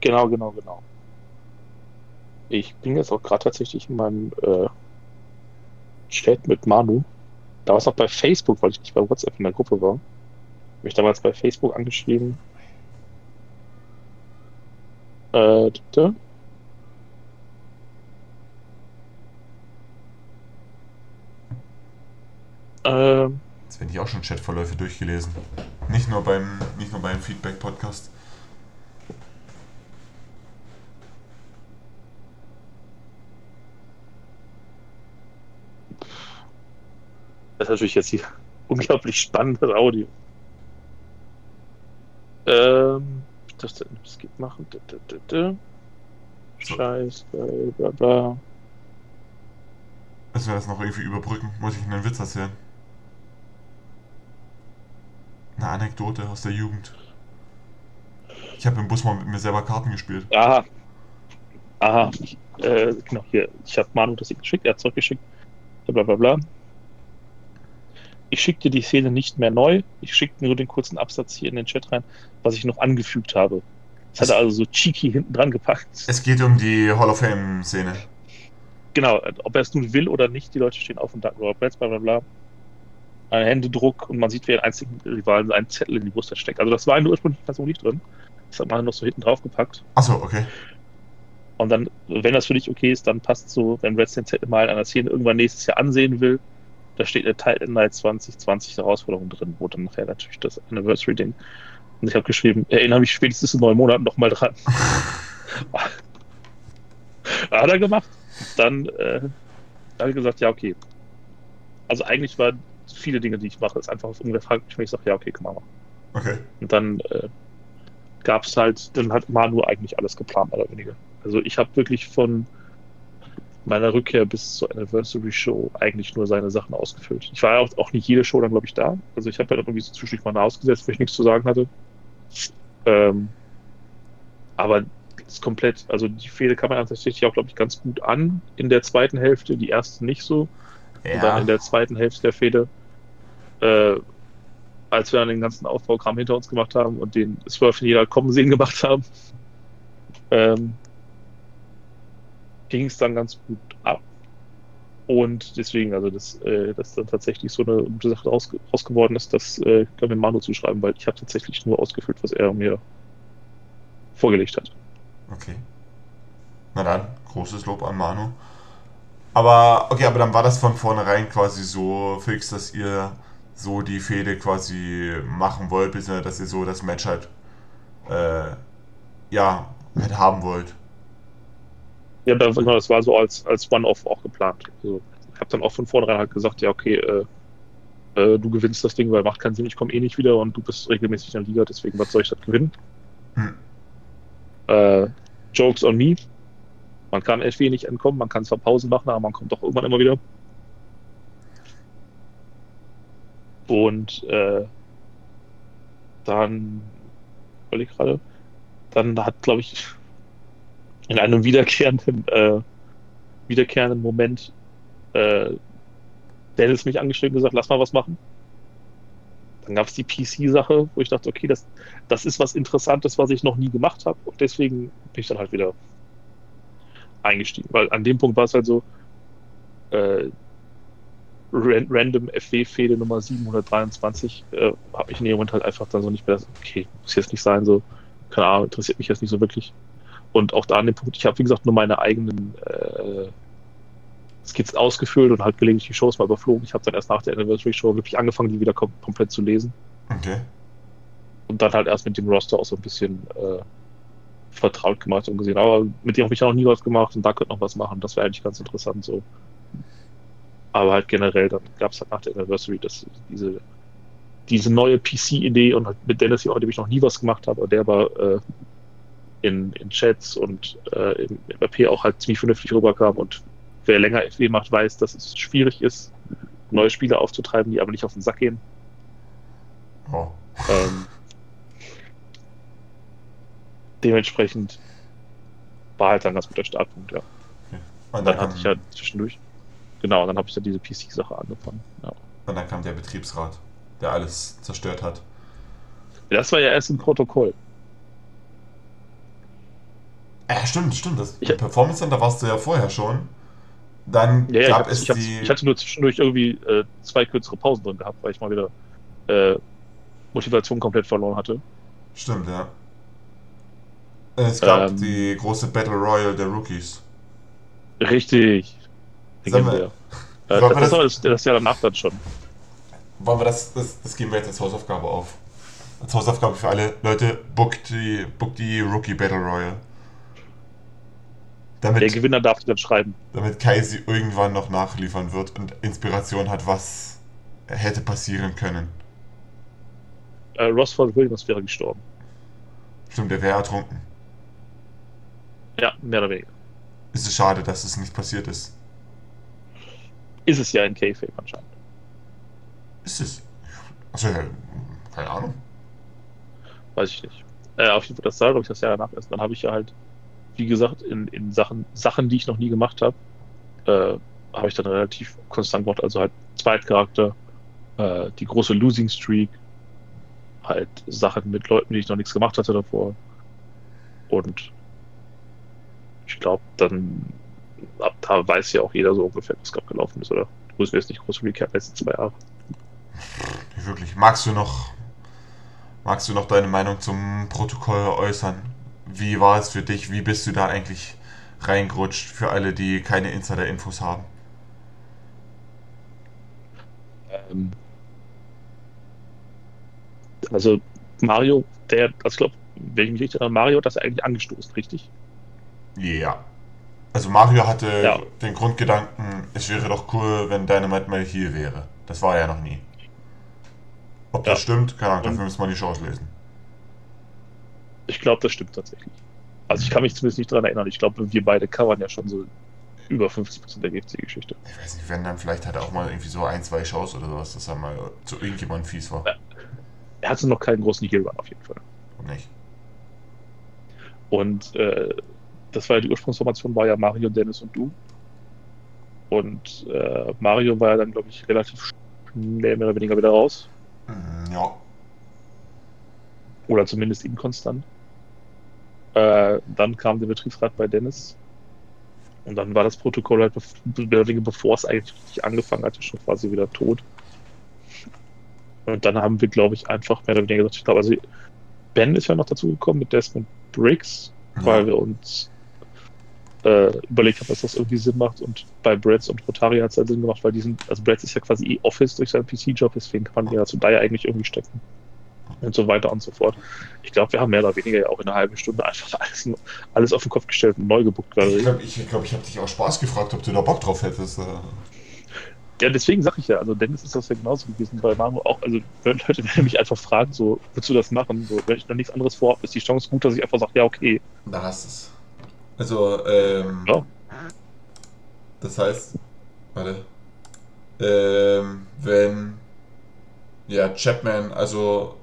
Speaker 12: Genau, genau, genau. Ich bin jetzt auch gerade tatsächlich in meinem äh, Chat mit Manu. Da war es noch bei Facebook, weil ich nicht bei WhatsApp in der Gruppe war. Mich damals bei Facebook angeschrieben. Äh, bitte? Ähm,
Speaker 11: Jetzt werden hier auch schon Chatverläufe durchgelesen. Nicht nur beim, nicht nur beim Feedback-Podcast.
Speaker 12: Das ist natürlich jetzt hier unglaublich spannendes Audio. Ähm, das denn Skip machen. Scheiß, bla bla bla.
Speaker 11: Müssen wir das noch irgendwie überbrücken? Muss ich einen Witz erzählen? Eine Anekdote aus der Jugend. Ich habe im Bus mal mit mir selber Karten gespielt.
Speaker 12: Aha. Aha. Äh, genau, hier. Ich habe Manu das geschickt, er hat zurückgeschickt. Bla bla bla. Ich schicke dir die Szene nicht mehr neu. Ich schicke nur den kurzen Absatz hier in den Chat rein, was ich noch angefügt habe. Das hat er also so cheeky hinten dran gepackt.
Speaker 11: Es geht um die Hall of Fame-Szene.
Speaker 12: Genau, ob er es nun will oder nicht, die Leute stehen auf und danken Robert bla bla bla. Ein Händedruck und man sieht, wie ein einzigen Rivalen einen Zettel in die Brust steckt. Also das war in der ursprünglichen Fassung nicht drin. Das hat man noch so hinten drauf gepackt.
Speaker 11: Achso, okay.
Speaker 12: Und dann, wenn das für dich okay ist, dann passt so, wenn Reds den Zettel mal in einer Szene irgendwann nächstes Jahr ansehen will, da steht eine Titan Night 2020 Herausforderung drin, wo dann nachher natürlich das Anniversary-Ding. Und ich habe geschrieben, erinnere mich spätestens in neun Monaten nochmal dran. Hat er gemacht. Dann äh, habe ich gesagt, ja, okay. Also eigentlich waren viele Dinge, die ich mache, ist einfach auf irgendwer fragt mich, wenn ich sage, ja, okay, kann man machen.
Speaker 11: Okay.
Speaker 12: Und dann äh, gab es halt, dann hat Manu eigentlich alles geplant, mehr oder weniger. Also ich habe wirklich von meiner Rückkehr bis zur Anniversary Show eigentlich nur seine Sachen ausgefüllt. Ich war ja auch, auch nicht jede Show dann, glaube ich, da. Also ich habe ja dann irgendwie so zwischendurch mal ausgesetzt, wo ich nichts zu sagen hatte. Ähm, aber ist komplett, also die Fehde kam man tatsächlich auch, glaube ich, ganz gut an in der zweiten Hälfte, die erste nicht so. Ja. Und dann in der zweiten Hälfte der Fehde, äh, als wir dann den ganzen Aufbaugramm hinter uns gemacht haben und den Swerve in jeder kommen sehen gemacht haben, ähm, ging es dann ganz gut ab. Und deswegen, also dass äh, das dann tatsächlich so eine gute Sache raus, ist, das äh, können wir Manu zuschreiben, weil ich habe tatsächlich nur ausgefüllt, was er mir vorgelegt hat.
Speaker 11: Okay. Na dann, großes Lob an Manu. Aber, okay, aber dann war das von vornherein quasi so fix, dass ihr so die Fehde quasi machen wollt, beziehungsweise dass ihr so das Match halt, äh, ja, halt haben wollt.
Speaker 12: Ja, das, genau, das war so als, als One-Off auch geplant. Also, ich habe dann auch von vornherein halt gesagt, ja, okay, äh, äh, du gewinnst das Ding, weil macht keinen Sinn, ich komme eh nicht wieder und du bist regelmäßig in der Liga, deswegen was soll ich das gewinnen? Hm. Äh, Jokes on me. Man kann FW nicht entkommen, man kann zwar Pausen machen, aber man kommt doch irgendwann immer wieder. Und äh, dann, weil ich gerade, dann hat, glaube ich, in einem wiederkehrenden, äh, wiederkehrenden Moment äh, Dennis mich angeschrieben und gesagt, lass mal was machen. Dann gab es die PC-Sache, wo ich dachte, okay, das, das ist was Interessantes, was ich noch nie gemacht habe. Und deswegen bin ich dann halt wieder eingestiegen. Weil an dem Punkt war es halt so, äh, random FW-Fehde Nummer 723 äh, habe ich in dem Moment halt einfach dann so nicht mehr, okay, muss jetzt nicht sein, so, keine Ahnung, interessiert mich jetzt nicht so wirklich. Und auch da an dem Punkt, ich habe wie gesagt nur meine eigenen äh, Skits ausgefüllt und halt gelegentlich die Shows mal überflogen. Ich habe dann erst nach der Anniversary Show wirklich angefangen, die wieder kom komplett zu lesen.
Speaker 11: Okay.
Speaker 12: Und dann halt erst mit dem Roster auch so ein bisschen äh, vertraut gemacht und gesehen. Aber mit dem habe ich ja noch nie was gemacht und da könnte noch was machen. Das wäre eigentlich ganz interessant so. Aber halt generell, dann gab es halt nach der Anniversary das, diese, diese neue PC-Idee und halt mit Dennis hier, dem ich noch nie was gemacht habe, der war äh, in, in Chats und äh, im RP auch halt ziemlich vernünftig rüberkam und wer länger FW macht, weiß, dass es schwierig ist, neue Spiele aufzutreiben, die aber nicht auf den Sack gehen.
Speaker 11: Oh.
Speaker 12: Ähm, dementsprechend war halt dann ganz guter Startpunkt, ja.
Speaker 11: Okay.
Speaker 12: Und dann hatte ich ja zwischendurch, genau, dann habe ich ja diese PC-Sache angefangen. Ja.
Speaker 11: Und dann kam der Betriebsrat, der alles zerstört hat.
Speaker 12: Das war ja erst ein Protokoll.
Speaker 11: Ja, stimmt, stimmt. Das ich, Performance Center warst du ja vorher schon. Dann
Speaker 12: ja,
Speaker 11: gab
Speaker 12: ich,
Speaker 11: es
Speaker 12: ich,
Speaker 11: die.
Speaker 12: Ich hatte nur zwischendurch irgendwie äh, zwei kürzere Pausen drin gehabt, weil ich mal wieder äh, Motivation komplett verloren hatte.
Speaker 11: Stimmt, ja. Es gab
Speaker 12: Ähm.
Speaker 11: die große Battle Royale der Rookies.
Speaker 12: Richtig.
Speaker 11: Sollen wir-.
Speaker 12: Äh,
Speaker 11: Wollen wir
Speaker 12: das,
Speaker 11: das-
Speaker 12: das, das ist ja danach dann schon.
Speaker 11: Wollen wir das, das, das geben wir jetzt als Hausaufgabe auf. Als Hausaufgabe für alle Leute, bookt die, bookt die Rookie Battle Royale.
Speaker 12: Der
Speaker 11: Damit,
Speaker 12: Gewinner darf dann schreiben.
Speaker 11: damit Kai sie irgendwann noch nachliefern wird und Inspiration hat, was hätte passieren können.
Speaker 12: Äh, Rosford Williams wäre gestorben.
Speaker 11: Stimmt, der wäre ertrunken.
Speaker 12: Ja, mehr oder weniger.
Speaker 11: Es ist schade, dass es nicht passiert ist.
Speaker 12: ist es ja in K-Fame anscheinend.
Speaker 11: Ist es? Also, keine Ahnung.
Speaker 12: Weiß ich nicht. Äh, auf jeden Fall, das sah, glaube ich, das Jahr danach erst. Dann habe ich ja halt, wie gesagt, in, in Sachen, Sachen, die ich noch nie gemacht habe, äh, habe ich dann relativ konstant gemacht. Also halt Zweitcharakter, äh, die große Losing Streak, halt Sachen mit Leuten, die ich noch nichts gemacht hatte davor. Und ich glaube, dann ab da weiß ja auch jeder so ungefähr, was gerade gelaufen ist, oder? Du musst jetzt nicht groß recap letzten zwei Jahre.
Speaker 11: Wirklich. Magst du noch, magst du noch deine Meinung zum Protokoll äußern? Wie war es für dich? Wie bist du da eigentlich reingerutscht für alle, die keine Insider-Infos haben?
Speaker 12: Ähm, also Mario, der, ich glaube, richtig erinnere, Mario hat das eigentlich angestoßen, richtig?
Speaker 11: Ja. Also Mario hatte
Speaker 12: Ja.
Speaker 11: den Grundgedanken, es wäre doch cool, wenn Dynamite mal hier wäre. Das war er ja noch nie. Ob das
Speaker 12: Ja.
Speaker 11: stimmt, keine Ahnung, dafür müssen wir die Chance lesen.
Speaker 12: Ich glaube, das stimmt tatsächlich. Also ich kann mich zumindest nicht daran erinnern. Ich glaube, wir beide covern ja schon so über 50% der GFC-Geschichte.
Speaker 11: Ich weiß nicht, wenn dann vielleicht hat er auch mal irgendwie so ein, zwei Shows oder sowas, dass er mal zu irgendjemandem fies war.
Speaker 12: Er hatte noch keinen großen Heal-Run auf jeden Fall.
Speaker 11: Und nicht.
Speaker 12: Und äh, das war ja die Ursprungsformation, war ja Mario, Dennis und du. Und äh, Mario war ja dann, glaube ich, relativ schnell mehr oder weniger wieder raus.
Speaker 11: Mm, Ja.
Speaker 12: Oder zumindest inkonstant. Äh, dann kam der Betriebsrat bei Dennis. Und dann war das Protokoll halt, bevor es eigentlich angefangen hatte, schon quasi wieder tot. Und dann haben wir, glaube ich, einfach mehr oder weniger gesagt, ich glaube, also Ben ist ja noch dazu gekommen mit Desmond Briggs, weil wir uns äh, überlegt haben, dass das irgendwie Sinn macht. Und bei Brads und Rotari hat es halt Sinn gemacht, weil die sind, also Brads ist ja quasi eh Office durch seinen PC-Job, deswegen kann man ja zu Dyer eigentlich irgendwie stecken. Und so weiter und so fort. Ich glaube, wir haben mehr oder weniger ja auch in einer halben Stunde einfach alles, alles auf den Kopf gestellt und neu gebuckt.
Speaker 11: Ich glaube, ich, glaub, ich habe dich auch Spaß gefragt, ob du da Bock drauf hättest. äh.
Speaker 12: ja, deswegen sage ich ja, also Dennis ist das ja genauso gewesen bei Mario auch. Also, wenn Leute werden mich einfach fragen, so, willst du das machen? So, wenn ich noch nichts anderes vorhabe, ist die Chance gut, dass ich einfach sage, ja, okay.
Speaker 11: Da hast du es. Also, ähm.
Speaker 12: Ja.
Speaker 11: Das heißt, warte. Ähm, wenn ja, Chapman also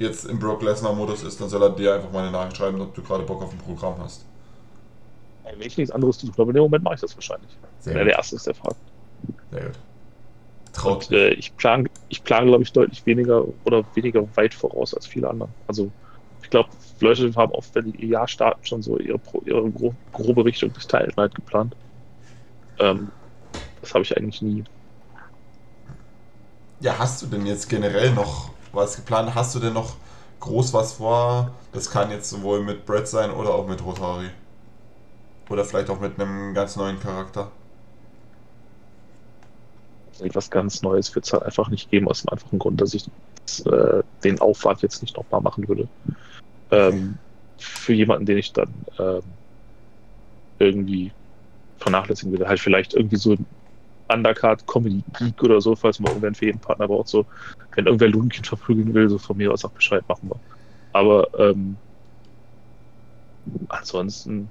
Speaker 11: jetzt im Brock Lesnar-Modus ist, dann soll er dir einfach mal eine Nachricht schreiben, ob du gerade Bock auf ein Programm hast.
Speaker 12: Wenn ich nichts anderes zu tun habe, in dem Moment mache ich das wahrscheinlich.
Speaker 11: Sehr gut.
Speaker 12: der Erste ist, der fragt.
Speaker 11: Sehr gut. Traut
Speaker 12: Und äh, ich plane, ich plan, glaube ich, deutlich weniger oder weniger weit voraus als viele andere. Also ich glaube, Leute haben oft, wenn die ihr Jahr starten, schon so ihre, ihre gro grobe Richtung des Teil halt geplant. Ähm, das habe ich eigentlich nie.
Speaker 11: Ja, hast du denn jetzt generell noch was geplant? Hast du denn noch groß was vor? Das kann jetzt sowohl mit Brett sein oder auch mit Rotari. Oder vielleicht auch mit einem ganz neuen Charakter.
Speaker 12: Etwas ganz Neues wird es halt einfach nicht geben, aus dem einfachen Grund, dass ich äh, den Aufwand jetzt nicht nochmal machen würde. Ähm, für jemanden, den ich dann ähm, irgendwie vernachlässigen würde. Halt vielleicht irgendwie so Undercard Comedy Geek oder so, falls man irgendwer einen Ferienpartner braucht. So, wenn irgendwer Ludenkind verprügeln will, so von mir aus auch Bescheid machen wir. Aber ähm, ansonsten,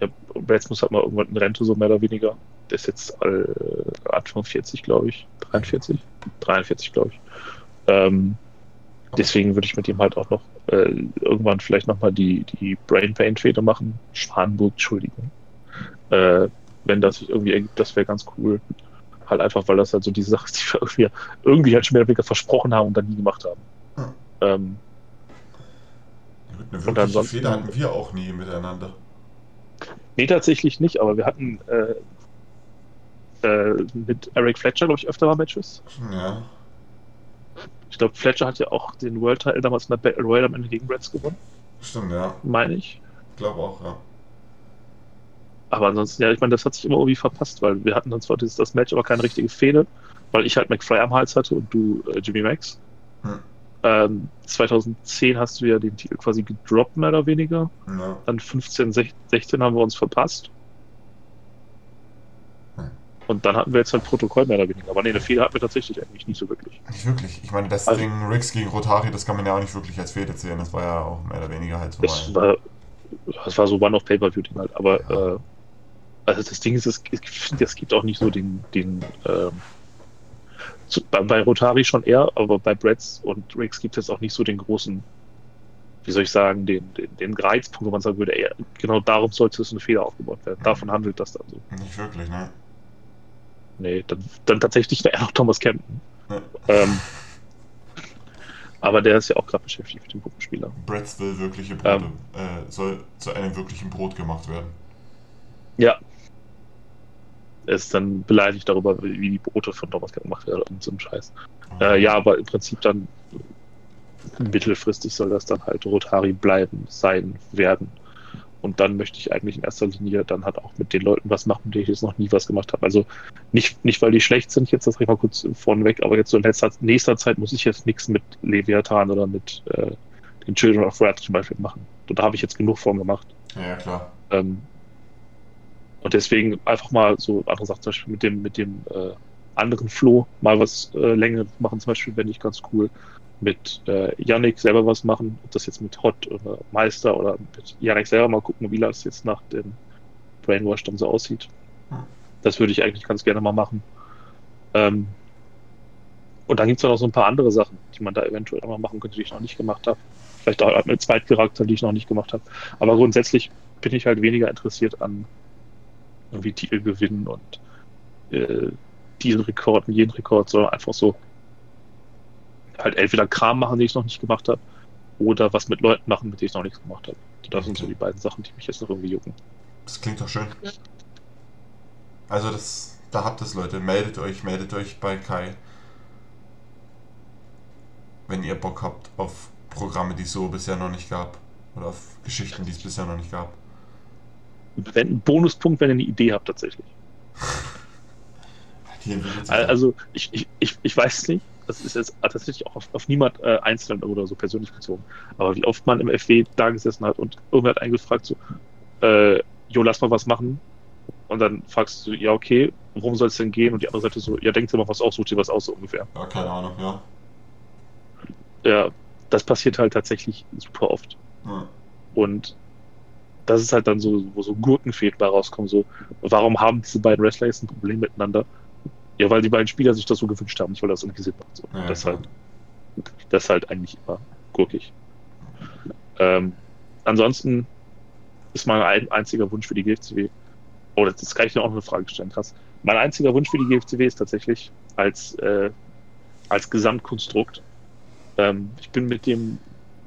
Speaker 12: ja, Reds muss halt mal irgendwann in Rente, so mehr oder weniger. Der ist jetzt äh, Anfang 40, glaube ich. 43? 43, glaube ich. Ähm, deswegen würde ich mit ihm halt auch noch äh, irgendwann vielleicht nochmal die, die Brain Pain Fehde machen. Schwanburg, Entschuldigung. Äh, wenn das sich irgendwie ergibt, das wäre ganz cool. Halt einfach, weil das halt so die Sache ist, die wir irgendwie, irgendwie halt schon mehr oder weniger versprochen haben und dann nie gemacht haben.
Speaker 11: Hm.
Speaker 12: Ähm,
Speaker 11: Eine
Speaker 12: Und
Speaker 11: wirkliche Fehler hatten wir auch nie miteinander.
Speaker 12: Nee, tatsächlich nicht, aber wir hatten äh, äh, mit Eric Fletcher, glaube ich, öfter mal Matches.
Speaker 11: Ja.
Speaker 12: Ich glaube, Fletcher hat ja auch den World Title damals in der Battle Royale am Ende gegen Reds gewonnen,
Speaker 11: Stimmt, ja.
Speaker 12: meine ich.
Speaker 11: Ich glaube auch, ja.
Speaker 12: Aber ansonsten, ja, ich meine, das hat sich immer irgendwie verpasst, weil wir hatten dann zwar dieses, das Match, aber keine richtige Fehde, weil ich halt McFly am Hals hatte und du äh, Jimmy Max.
Speaker 11: Hm.
Speaker 12: Ähm, 2010 hast du ja den Titel quasi gedroppt, mehr oder weniger.
Speaker 11: ja.
Speaker 12: Dann 15, 16 haben wir uns verpasst.
Speaker 11: Hm.
Speaker 12: Und dann hatten wir jetzt halt Protokoll mehr oder weniger. Aber nee, eine Fehde hatten wir tatsächlich eigentlich nicht so wirklich.
Speaker 11: Nicht wirklich. Ich meine, das
Speaker 12: Also-
Speaker 11: Ding Riggs gegen Rotari, das kann man ja auch nicht wirklich als Fehde zählen. Das war ja auch mehr oder weniger halt so
Speaker 12: Das war, das war so One-of-Pay-Per-View-Ding halt. Aber
Speaker 11: Ja.
Speaker 12: äh, Also das Ding ist, es, es gibt auch nicht so den, den ähm, zu, bei, bei, Rotari schon eher, aber bei Bretts und Riggs gibt es auch nicht so den großen, wie soll ich sagen, den, den, den Reizpunkt, wo man sagen würde, ey, genau darum sollte es eine Fehler aufgebaut werden. Davon handelt das dann so.
Speaker 11: Nicht wirklich, ne?
Speaker 12: Nee, dann, dann tatsächlich eher noch Thomas Campton. Ja. Ähm, aber der ist ja auch gerade beschäftigt mit dem Puppenspieler.
Speaker 11: Bretts will wirkliche Brote, ähm, äh, soll zu einem wirklichen Brot gemacht werden.
Speaker 12: Ja, er ist dann beleidigt darüber, wie die Brote von Thomas gemacht werden und so ein Scheiß. Äh, ja, aber im Prinzip dann mittelfristig soll das dann halt Rotari bleiben, sein, werden. Und dann möchte ich eigentlich in erster Linie dann halt auch mit den Leuten was machen, die ich jetzt noch nie was gemacht habe. Also nicht, nicht weil die schlecht sind, jetzt das ich mal kurz vorneweg, aber jetzt so in letzter, nächster Zeit muss ich jetzt nichts mit Leviathan oder mit äh, den Children of Wrath zum Beispiel machen. Und da habe ich jetzt genug von gemacht.
Speaker 11: Ja, klar.
Speaker 12: Ähm, und deswegen einfach mal so andere Sachen, zum Beispiel mit dem, mit dem äh, anderen Flow mal was äh, länger machen, zum Beispiel, wenn ich ganz cool. Mit äh, Yannick selber was machen, ob das jetzt mit Hot oder Meister oder mit Yannick selber mal gucken, wie das jetzt nach dem Brainwash dann so aussieht. Das würde ich eigentlich ganz gerne mal machen. Ähm, und dann gibt es noch so ein paar andere Sachen, die man da eventuell auch mal machen könnte, die ich noch nicht gemacht habe. Vielleicht auch mit Zweitcharakter, die ich noch nicht gemacht habe. Aber grundsätzlich bin ich halt weniger interessiert an irgendwie Titel gewinnen und äh, diesen Rekord und jeden Rekord, sondern einfach so halt entweder Kram machen, den ich noch nicht gemacht habe, oder was mit Leuten machen, mit denen ich noch nichts gemacht habe. Das okay. sind so die beiden Sachen, die mich jetzt noch irgendwie jucken.
Speaker 11: Das klingt doch schön. Also das, da habt es Leute, meldet euch, meldet euch bei Kai. Wenn ihr Bock habt auf Programme, die es so bisher noch nicht gab. Oder auf Geschichten, die es bisher noch nicht gab
Speaker 12: wenn, ein Bonuspunkt, wenn ihr eine Idee habt, tatsächlich. also, ich, ich, ich, ich weiß nicht, das ist jetzt tatsächlich auch auf, auf niemand äh, einzeln oder so persönlich bezogen, aber wie oft man im FW da gesessen hat und irgendwer hat eingefragt, so, äh, jo, lass mal was machen. Und dann fragst du, ja, okay, worum soll es denn gehen? Und die andere Seite so, ja, denkt dir mal was aus, sucht dir was aus, so ungefähr.
Speaker 11: Ja, keine Ahnung, ja.
Speaker 12: Ja, das passiert halt tatsächlich super oft. Ja. Und das ist halt dann so, wo so Gurkenfäden bei rauskommen. So, warum haben diese beiden Wrestler jetzt ein Problem miteinander? Ja, weil die beiden Spieler sich das so gewünscht haben, nicht weil das irgendwie Sinn macht. So. Ja, das, halt, das ist halt eigentlich immer gurkig. Ähm, ansonsten ist mein einziger Wunsch für die GFCW, oh, das kann ich dir auch noch eine Frage stellen, krass. Mein einziger Wunsch für die GFCW ist tatsächlich als, äh, als Gesamtkonstrukt. Ähm, ich bin mit dem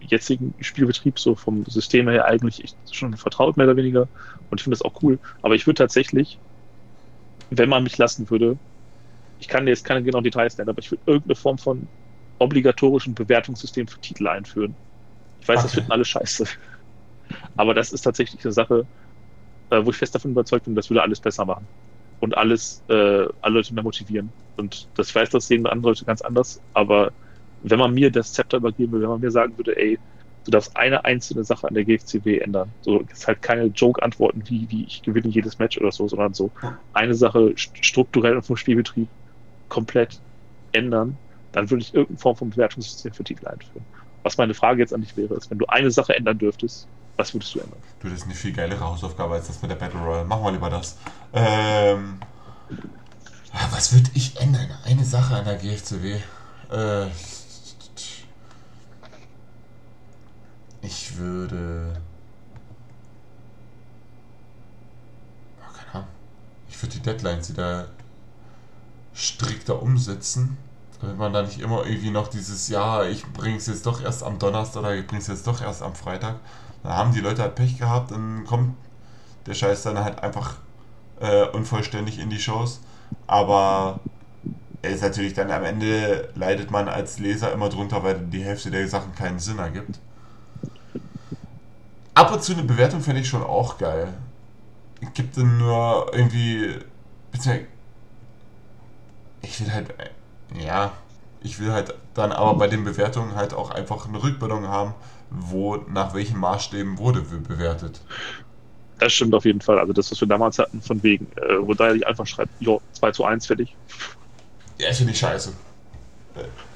Speaker 12: jetzigen Spielbetrieb so vom System her eigentlich schon vertraut, mehr oder weniger. Und ich finde das auch cool. Aber ich würde tatsächlich, wenn man mich lassen würde, ich kann jetzt keine genauen Details nennen, aber ich würde irgendeine Form von obligatorischen Bewertungssystem für Titel einführen. Ich weiß, okay. das finden alle scheiße. Aber das ist tatsächlich eine Sache, äh, wo ich fest davon überzeugt bin, das würde alles besser machen. Und alles, äh, alle Leute mehr motivieren. Und das, ich weiß, das sehen andere Leute ganz anders, aber wenn man mir das Zepter übergeben würde, wenn man mir sagen würde, ey, du darfst eine einzelne Sache an der GFCW ändern. So, es ist halt keine Joke-Antworten wie, wie ich gewinne jedes Match oder so, sondern so eine Sache strukturell und vom Spielbetrieb komplett ändern, dann würde ich irgendeine Form von Bewertungssystem für Titel einführen. Was meine Frage jetzt an dich wäre, ist, wenn du eine Sache ändern dürftest, was würdest du ändern?
Speaker 11: Du, das ist eine viel geilere Hausaufgabe als das mit der Battle Royale. Machen wir lieber das. Ähm, was würde ich ändern? Eine Sache an der GFCW. Äh, Ich würde. Oh, keine Ahnung. Ich würde die Deadlines wieder strikter umsetzen. Damit man da nicht immer irgendwie noch dieses, ja, ich bringe es jetzt doch erst am Donnerstag oder ich bringe es jetzt doch erst am Freitag. Dann haben die Leute halt Pech gehabt und kommt der Scheiß dann halt einfach äh, unvollständig in die Shows. Aber er ist natürlich dann am Ende leidet man als Leser immer drunter, weil die Hälfte der Sachen keinen Sinn ergibt. Ab und zu eine Bewertung finde ich schon auch geil. Gibt dann nur irgendwie. Ich will halt. Ja. Ich will halt dann aber bei den Bewertungen halt auch einfach eine Rückbildung haben, wo nach welchen Maßstäben wurde bewertet.
Speaker 12: Das stimmt auf jeden Fall. Also das, was wir damals hatten, von wegen, äh, wo da einfach schreibt, jo, 2 zu 1 fertig.
Speaker 11: Ja, finde ich scheiße.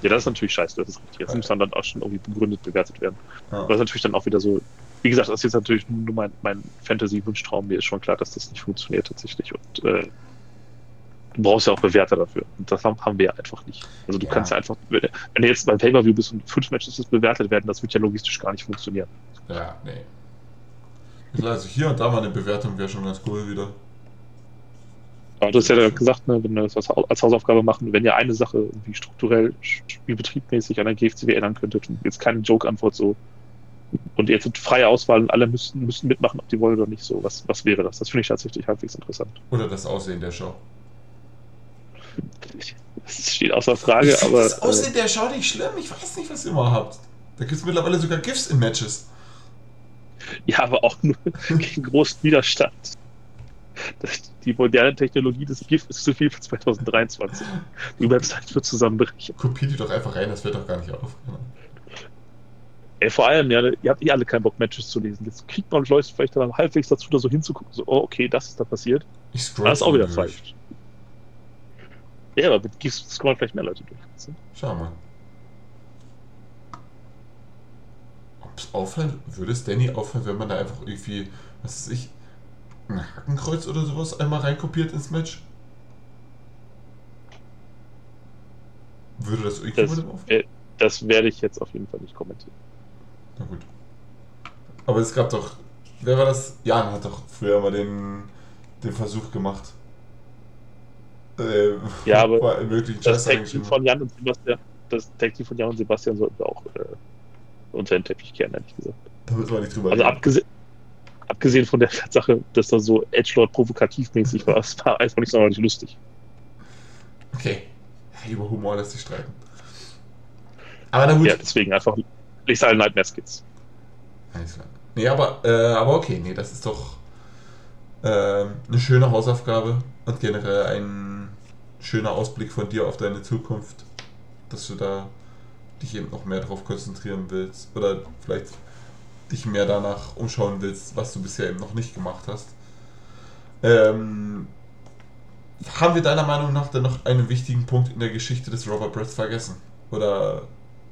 Speaker 12: Ja, das ist natürlich scheiße, das ist richtig. Jetzt muss dann, dann auch schon irgendwie begründet bewertet werden. Ja. Das ist natürlich dann auch wieder so wie gesagt, das ist jetzt natürlich nur mein, mein Fantasy-Wunschtraum. Mir ist schon klar, dass das nicht funktioniert tatsächlich. Und äh, du brauchst ja auch Bewerter dafür. Und das haben, haben wir ja einfach nicht. Also du ja. kannst ja einfach, wenn, du jetzt beim Pay-Per-View bist und fünf Matches bewertet werden, das wird ja logistisch gar nicht funktionieren.
Speaker 11: Ja, nee. Also hier und da mal eine Bewertung wäre schon ganz cool wieder.
Speaker 12: Aber du hast ja gesagt, ne, wenn wir das als Hausaufgabe machen, wenn ihr eine Sache irgendwie strukturell, spielbetriebmäßig an der GFCW ändern könntet, jetzt keine Joke-Antwort so, und jetzt freie Auswahl und alle müssten, müssten mitmachen, ob die wollen oder nicht, so, was, was wäre das? Das finde ich tatsächlich halbwegs interessant.
Speaker 11: Oder das Aussehen der Show.
Speaker 12: Das steht außer Frage,
Speaker 11: ich
Speaker 12: aber.
Speaker 11: Das Aussehen äh, der Show nicht schlimm, ich weiß nicht, was ihr immer habt. Da gibt es mittlerweile sogar GIFs in Matches.
Speaker 12: Ja, aber auch nur gegen großen Widerstand. Das, die moderne Technologie des GIF ist zu viel für 2023. Die Website wird zusammenbrechen.
Speaker 11: Kopiert die doch einfach rein, das fällt doch gar nicht auf.
Speaker 12: Ey, vor allem, ja, ihr habt eh alle keinen Bock, Matches zu lesen. Jetzt kriegt man Leute vielleicht dann halbwegs dazu, da so hinzugucken. So, oh, okay, das ist da passiert.
Speaker 11: Ich scroll
Speaker 12: Das ist auch wieder durch. falsch. Ja, aber mit GIFs scrollen vielleicht mehr Leute durch.
Speaker 11: Schau mal. Ob es auffällt, würde es Danny auffallen, wenn man da einfach irgendwie, was weiß ich, ein Hakenkreuz oder sowas einmal reinkopiert ins Match? Würde das irgendjemandem auffallen?
Speaker 12: Äh, das werde ich jetzt auf jeden Fall nicht kommentieren.
Speaker 11: Na gut. Aber es gab doch. Wer war das? Jan hat doch früher mal den, den Versuch gemacht.
Speaker 12: Äh, ja, aber das Tag-Team von Jan und Sebastian, das Tag-Team von Jan und Sebastian sollten wir auch äh, unter den Teppich kehren, ehrlich gesagt.
Speaker 11: Da müssen wir nicht drüber
Speaker 12: Also abgesehen, abgesehen von der Tatsache, dass das so Edgelord provokativmäßig war, es war einfach nicht sonderlich lustig.
Speaker 11: Okay. Über Humor lässt sich streiten. Aber na gut.
Speaker 12: Ja, deswegen einfach Lethal Nightmare Skits.
Speaker 11: Alles klar. Nee, aber, äh, aber okay, nee, das ist doch äh, eine schöne Hausaufgabe und generell ein schöner Ausblick von dir auf deine Zukunft, dass du da dich eben noch mehr darauf konzentrieren willst oder vielleicht dich mehr danach umschauen willst, was du bisher eben noch nicht gemacht hast. Ähm, haben wir deiner Meinung nach denn noch einen wichtigen Punkt in der Geschichte des Robert Breath vergessen? Oder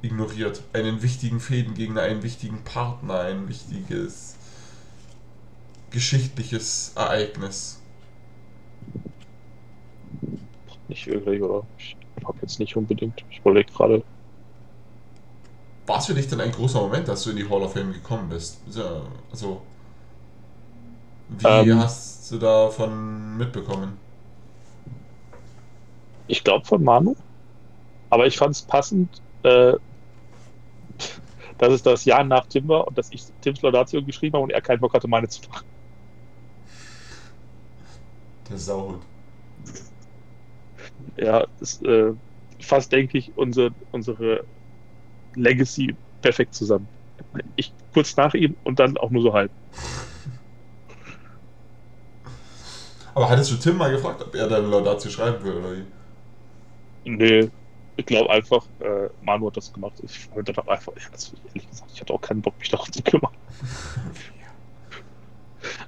Speaker 11: ignoriert. Einen wichtigen Fädengegner, einen wichtigen Partner, ein wichtiges geschichtliches Ereignis.
Speaker 12: Nicht wirklich, oder? Ich habe jetzt nicht unbedingt. Ich überlege gerade.
Speaker 11: War es für dich denn ein großer Moment, dass du in die Hall of Fame gekommen bist? Also, wie ähm, hast du davon mitbekommen?
Speaker 12: Ich glaube von Manu. Aber ich fand es passend, äh, dass es das Jahr nach Tim war und dass ich Tims Laudatio geschrieben habe und er keinen Bock hatte, meine zu machen.
Speaker 11: Der Sauhut.
Speaker 12: Ja, das äh, fasst, denke ich, unsere, unsere Legacy perfekt zusammen. Ich kurz nach ihm und dann auch nur so halb.
Speaker 11: Aber hattest du Tim mal gefragt, ob er deine Laudatio schreiben will, oder wie?
Speaker 12: Nee, ich glaube einfach, äh, Manu hat das gemacht. Ich wollte dann einfach, also ehrlich gesagt, ich hatte auch keinen Bock, mich darum zu kümmern.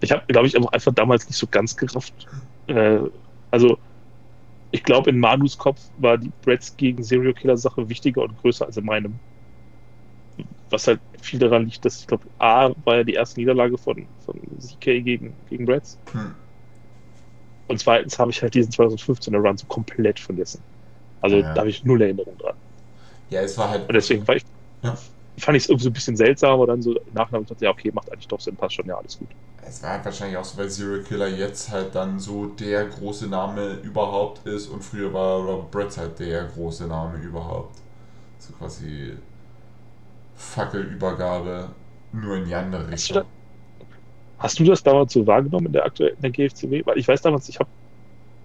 Speaker 12: Ich habe, glaube ich, einfach damals nicht so ganz gerafft. Äh, also, ich glaube, in Manus Kopf war die Brads gegen Serial Killer Sache wichtiger und größer als in meinem. Was halt viel daran liegt, dass ich glaube, A war ja die erste Niederlage von, von CK gegen, gegen Brads. Hm. Und zweitens habe ich halt diesen 2015er Run so komplett vergessen. Also ja. da habe ich null Erinnerung dran.
Speaker 11: Ja, es war halt.
Speaker 12: Und deswegen ich, ja. fand ich es irgendwie so ein bisschen seltsam, aber dann so Nachhinein dachte ich, ja, okay, macht eigentlich doch Sinn, passt schon, ja, alles gut.
Speaker 11: Es war halt wahrscheinlich auch so, weil Zero Killer jetzt halt dann so der große Name überhaupt ist und früher war Robert Brett halt der große Name überhaupt. So quasi Fackelübergabe nur in die andere Richtung.
Speaker 12: Hast du das damals so wahrgenommen in der aktuellen in der GFCW? Weil ich weiß damals, ich habe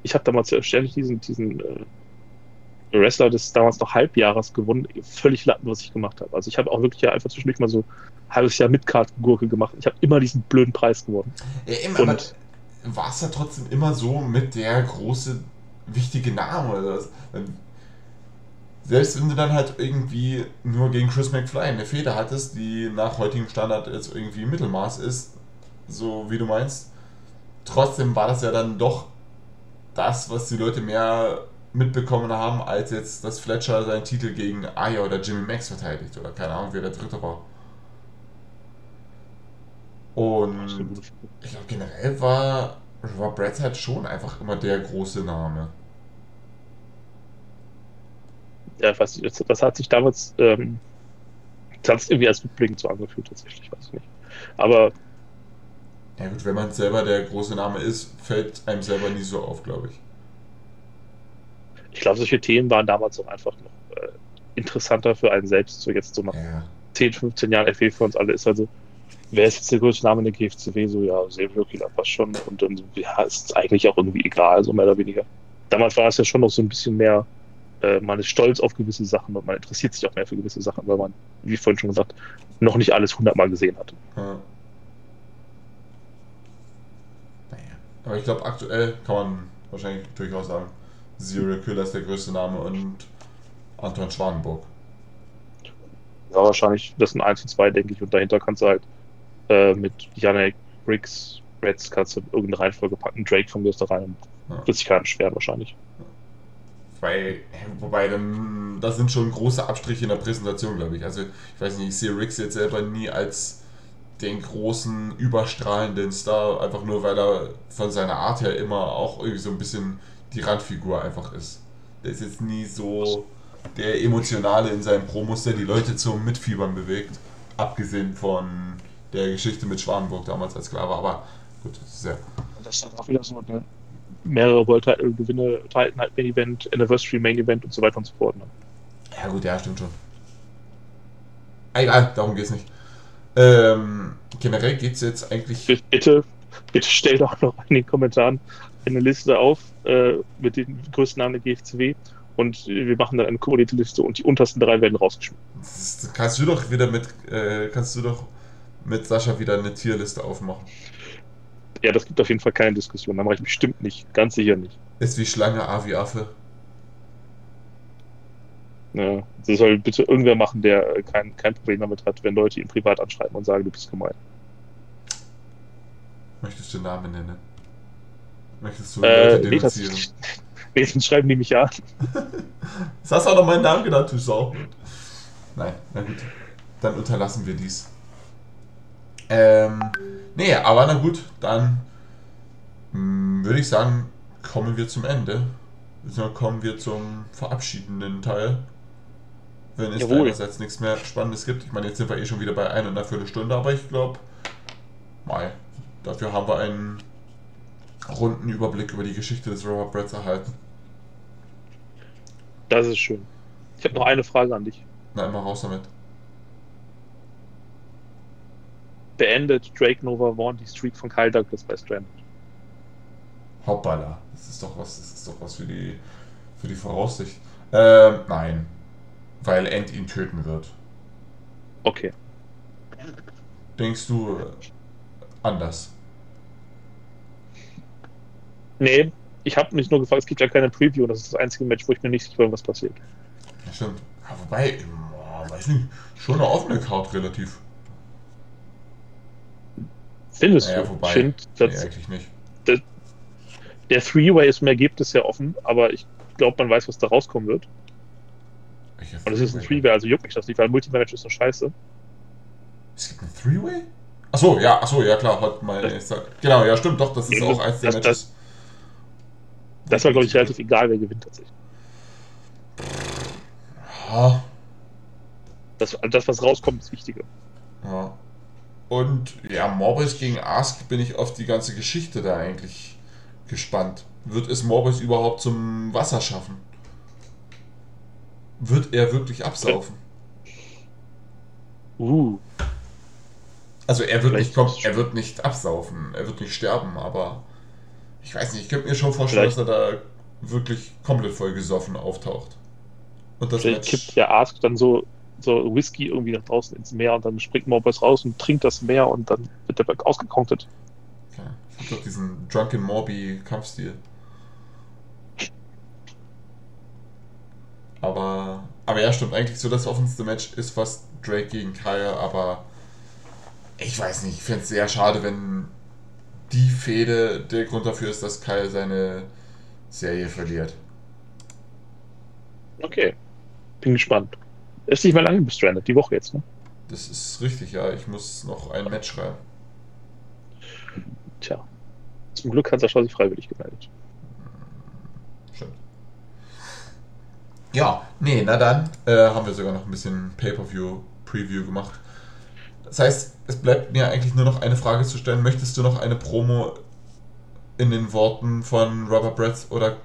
Speaker 12: ich hab damals ständig diesen, diesen äh, Wrestler des damals noch Halbjahres gewonnen. Völlig latten, was ich gemacht habe. Also ich habe auch wirklich ja einfach zwischendurch mal so ein halbes Jahr mit Gurke gemacht. Ich habe immer diesen blöden Preis gewonnen.
Speaker 11: Ja, eben, aber war es ja trotzdem immer so mit der große, wichtige Name oder das. Selbst wenn du dann halt irgendwie nur gegen Chris McFly eine Feder hattest, die nach heutigem Standard jetzt irgendwie Mittelmaß ist, so wie du meinst, trotzdem war das ja dann doch das, was die Leute mehr mitbekommen haben, als jetzt, dass Fletcher seinen Titel gegen Aya oder Jimmy Max verteidigt oder keine Ahnung, wer der dritte war. Und ich glaube, generell war, war Bret halt schon einfach immer der große Name.
Speaker 12: Ja, ich, das, das hat sich damals, ähm, das hat sich irgendwie als rückblickend so angefühlt, tatsächlich, weiß ich nicht. Aber.
Speaker 11: Ja, gut, wenn man selber der große Name ist, fällt einem selber nie so auf, glaube ich.
Speaker 12: Ich glaube, solche Themen waren damals auch einfach noch äh, interessanter für einen selbst, so jetzt so nach ja. 10, 15 Jahren FW für uns alle ist also, wer ist jetzt der größte Name in der GFCW? So, ja, Killer passt schon. Und dann, ja, ist eigentlich auch irgendwie egal, so mehr oder weniger. Damals war es ja schon noch so ein bisschen mehr, äh, man ist stolz auf gewisse Sachen und man interessiert sich auch mehr für gewisse Sachen, weil man, wie vorhin schon gesagt, noch nicht alles hundertmal gesehen hat. Ja.
Speaker 11: Naja. Aber ich glaube, aktuell kann man wahrscheinlich durchaus sagen, Zero Killer ist der größte Name und Anton Schwanenburg.
Speaker 12: Ja, wahrscheinlich, das sind 1 und 2, denke ich, und dahinter kannst du halt äh, mit Janek, Briggs, Reds kannst du irgendeine Reihenfolge packen, Drake von mir ist da rein und ja. wird sich keiner beschweren wahrscheinlich.
Speaker 11: Wobei, wobei dann, das sind schon große Abstriche in der Präsentation, glaube ich. Also, ich weiß nicht, ich sehe Riggs jetzt selber nie als den großen, überstrahlenden Star, einfach nur weil er von seiner Art her immer auch irgendwie so ein bisschen die Randfigur einfach ist. Der ist jetzt nie so der Emotionale in seinen Promos, der die Leute zum Mitfiebern bewegt. Abgesehen von der Geschichte mit Schwanenburg damals als Sklave. Aber gut, das ist ja.
Speaker 12: Das ist dann auch wieder so eine mehrere World Title Gewinne, Titan halt Main Event, Anniversary Main Event und so weiter und so fort. Ne?
Speaker 11: Ja, gut, ja, stimmt schon. Egal, darum geht's nicht. Ähm, generell geht's jetzt eigentlich.
Speaker 12: Bitte, bitte stell doch noch in den Kommentaren eine Liste auf äh, mit den größten Namen der GFCW und wir machen dann eine kumulierte Liste und die untersten drei werden rausgeschmissen.
Speaker 11: Das kannst du doch wieder mit, äh, kannst du doch mit Sascha wieder eine Tierliste aufmachen.
Speaker 12: Ja, das gibt auf jeden Fall keine Diskussion. Da mache ich bestimmt nicht. Ganz sicher nicht.
Speaker 11: Ist wie Schlange, A wie Affe.
Speaker 12: Ja, das soll bitte irgendwer machen, der kein, kein Problem damit hat, wenn Leute ihn privat anschreiben und sagen, du bist gemein.
Speaker 11: Möchtest du den Namen nennen? Möchtest du
Speaker 12: äh, Leute denunzieren? Nee, schreiben die mich an.
Speaker 11: das hast du auch noch meinen Namen genannt, du Sau. Nein, na gut. Dann unterlassen wir dies. Ähm, nee, aber na gut, dann hm, würde ich sagen, kommen wir zum Ende. Dann kommen wir zum verabschiedenden Teil. Wenn es einerseits nichts mehr Spannendes gibt. Ich meine, jetzt sind wir eh schon wieder bei einer Viertelstunde, aber ich glaube, mal, dafür haben wir einen runden Überblick über die Geschichte des Rubber Breads erhalten.
Speaker 12: Das ist schön. Ich habe noch eine Frage an dich.
Speaker 11: Na, immer raus damit.
Speaker 12: beendet Drake Nova Vaughn die Streak von Kyle Douglas bei Stranded.
Speaker 11: Hoppala, das ist doch was, das ist doch was für die, für die Voraussicht. Ähm, nein. Weil End ihn töten wird.
Speaker 12: Okay.
Speaker 11: Denkst du anders?
Speaker 12: Nee, ich habe mich nur gefragt, es gibt ja keine Preview und das ist das einzige Match, wo ich mir nicht sicher bin, was passiert.
Speaker 11: Ja, stimmt. Ja, wobei, boah, weiß nicht, schon eine offene Card relativ.
Speaker 12: Findest
Speaker 11: naja,
Speaker 12: du?
Speaker 11: Wobei,
Speaker 12: find,
Speaker 11: nee, eigentlich nicht.
Speaker 12: Der, der Three-Way ist im Ergebnis ja offen, aber ich glaube, man weiß, was da rauskommen wird. Und es ist ein Three-Way, also juckt mich das nicht, weil Multimatch ist so scheiße.
Speaker 11: Es gibt ein Three-Way? Achso, ja, achso, ja klar, hat. Ja. Genau, ja, stimmt, doch, das ist auch eins der
Speaker 12: das,
Speaker 11: Matches.
Speaker 12: Das, war, glaube ich, relativ egal, wer gewinnt tatsächlich.
Speaker 11: Ja.
Speaker 12: Das, das, was rauskommt, ist wichtiger.
Speaker 11: Ja. Und ja, Morbius gegen Ask bin ich auf die ganze Geschichte da eigentlich gespannt. Wird es Morbius überhaupt zum Wasser schaffen? Wird er wirklich absaufen?
Speaker 12: Uh.
Speaker 11: Also er wird nicht kommen, er wird nicht absaufen, er wird nicht sterben, aber ich weiß nicht, ich könnte mir schon vorstellen, Vielleicht. dass er da wirklich komplett voll gesoffen auftaucht.
Speaker 12: Und das Vielleicht Match kippt ja Ask dann so so Whisky irgendwie nach draußen ins Meer und dann springt Morbius raus und trinkt das Meer und dann wird der Berg ausgekonktet.
Speaker 11: Ja, ich hab doch diesen Drunken Morbi Kampfstil. Aber, aber ja, stimmt. Eigentlich so das offenste Match ist fast Drake gegen Kyle, aber ich weiß nicht. Ich fände es sehr schade, wenn die Fehde der Grund dafür ist, dass Kyle seine Serie verliert.
Speaker 12: Okay. Bin gespannt. Ist nicht mal lange bis Stranded, die Woche jetzt, ne?
Speaker 11: Das ist richtig, ja. Ich muss noch ein Match schreiben.
Speaker 12: Tja. Zum Glück hat Sascha sich freiwillig gemeldet.
Speaker 11: Stimmt. Ja, nee, na dann äh, haben wir sogar noch ein bisschen Pay-Per-View-Preview gemacht. Das heißt, es bleibt mir eigentlich nur noch eine Frage zu stellen. Möchtest du noch eine Promo in den Worten von Robert Bretz oder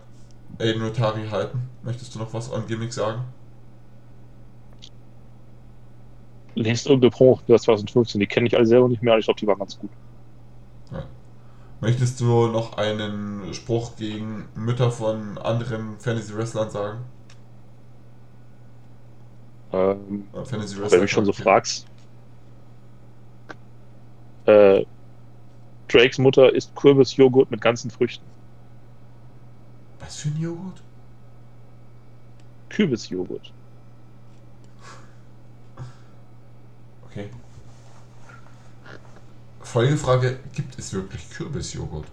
Speaker 11: Aiden Rotari halten? Möchtest du noch was on Gimmick sagen?
Speaker 12: Lest irgendeine Promo für 2015, die kenne ich alle selber nicht mehr, aber ich glaube, die waren ganz gut.
Speaker 11: Ja. Möchtest du noch einen Spruch gegen Mütter von anderen Fantasy-Wrestlern sagen?
Speaker 12: Ähm,
Speaker 11: Fantasy
Speaker 12: wenn du mich schon so fragst. Äh, Drakes Mutter isst Kürbisjoghurt mit ganzen Früchten.
Speaker 11: Was für ein Joghurt?
Speaker 12: Kürbisjoghurt.
Speaker 11: Okay. Folgefrage: Gibt es wirklich Kürbisjoghurt?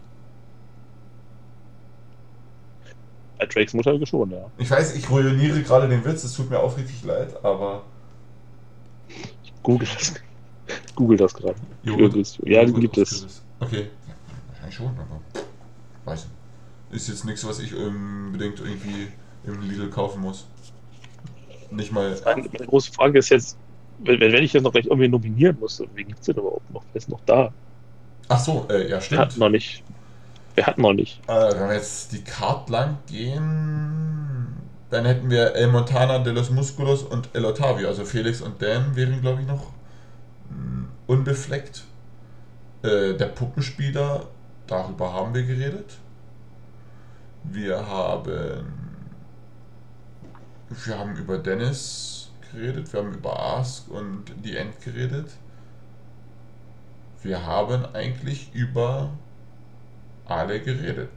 Speaker 12: Bei Drakes Mutter schon, ja.
Speaker 11: Ich weiß, ich ruiniere gerade den Witz, es tut mir aufrichtig leid, aber.
Speaker 12: Ich google das. Google das gerade. Ja, die gibt es.
Speaker 11: Okay. Ja, schon, aber. Weiß nicht. Ist jetzt nichts, was ich unbedingt irgendwie im Lidl kaufen muss. Nicht mal.
Speaker 12: Meine, meine große Frage ist jetzt, wenn, wenn ich jetzt noch gleich irgendwie nominieren muss, wen gibt es denn überhaupt noch? Wer ist noch da?
Speaker 11: Ach so, äh, ja, stimmt.
Speaker 12: hat noch nicht? Wer hat noch nicht?
Speaker 11: Äh, wenn wir jetzt die Card lang gehen, dann hätten wir El Montana, De Los Musculos und El Otavio. Also Felix und Dan wären, glaube ich, noch unbefleckt. Äh, der Puppenspieler, darüber haben wir geredet. Wir haben. Wir haben über Dennis geredet, wir haben über Ask und die End geredet. Wir haben eigentlich über alle geredet.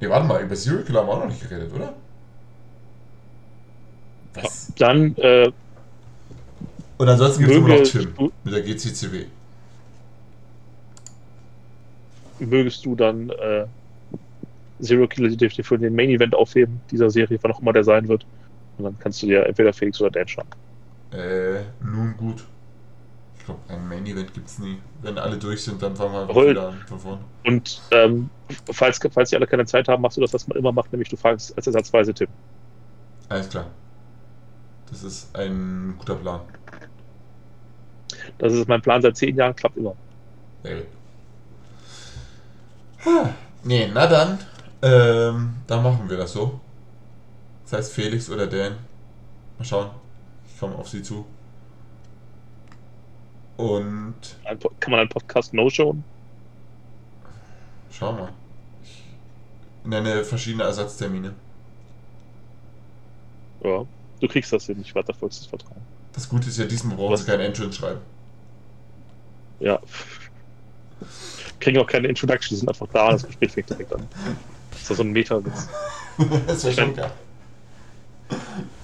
Speaker 11: Ne, warte mal, über Serial Killer haben wir auch noch nicht geredet, oder? Was?
Speaker 12: Dann, äh,
Speaker 11: Und ansonsten gibt es immer noch Tim mit der GCCW.
Speaker 12: mögest du dann äh, Zero Killer die für den Main Event aufheben, dieser Serie, wann auch immer der sein wird. Und dann kannst du dir entweder Felix oder Dan schauen.
Speaker 11: Äh, nun gut. Ich glaube, ein Main Event gibt es nie. Wenn alle durch sind, dann fangen wir
Speaker 12: Hol-
Speaker 11: wieder an von vorne.
Speaker 12: Und ähm, falls, falls die alle keine Zeit haben, machst du das, was man immer macht, nämlich du fragst als ersatzweise Tim.
Speaker 11: Alles klar. Das ist ein guter Plan.
Speaker 12: Das ist mein Plan seit zehn Jahren, klappt immer.
Speaker 11: Sehr gut. Nee, na dann. Ähm, dann machen wir das so. Das heißt Felix oder Dan. Mal schauen. Ich komme auf sie zu. Und
Speaker 12: Kann man einen Podcast no-showen?
Speaker 11: schauen wir. Ich nenne verschiedene Ersatztermine.
Speaker 12: Ja. Du kriegst das hin, ich werde da vollstes Vertrauen.
Speaker 11: Das Gute ist ja, diesmal brauchen sie kein Entrance schreiben.
Speaker 12: Ja. Kriegen auch keine Introduction, die sind einfach da, das Gespräch fängt direkt an. Das ist doch so ein Meta-Witz.
Speaker 11: das wäre schon geil.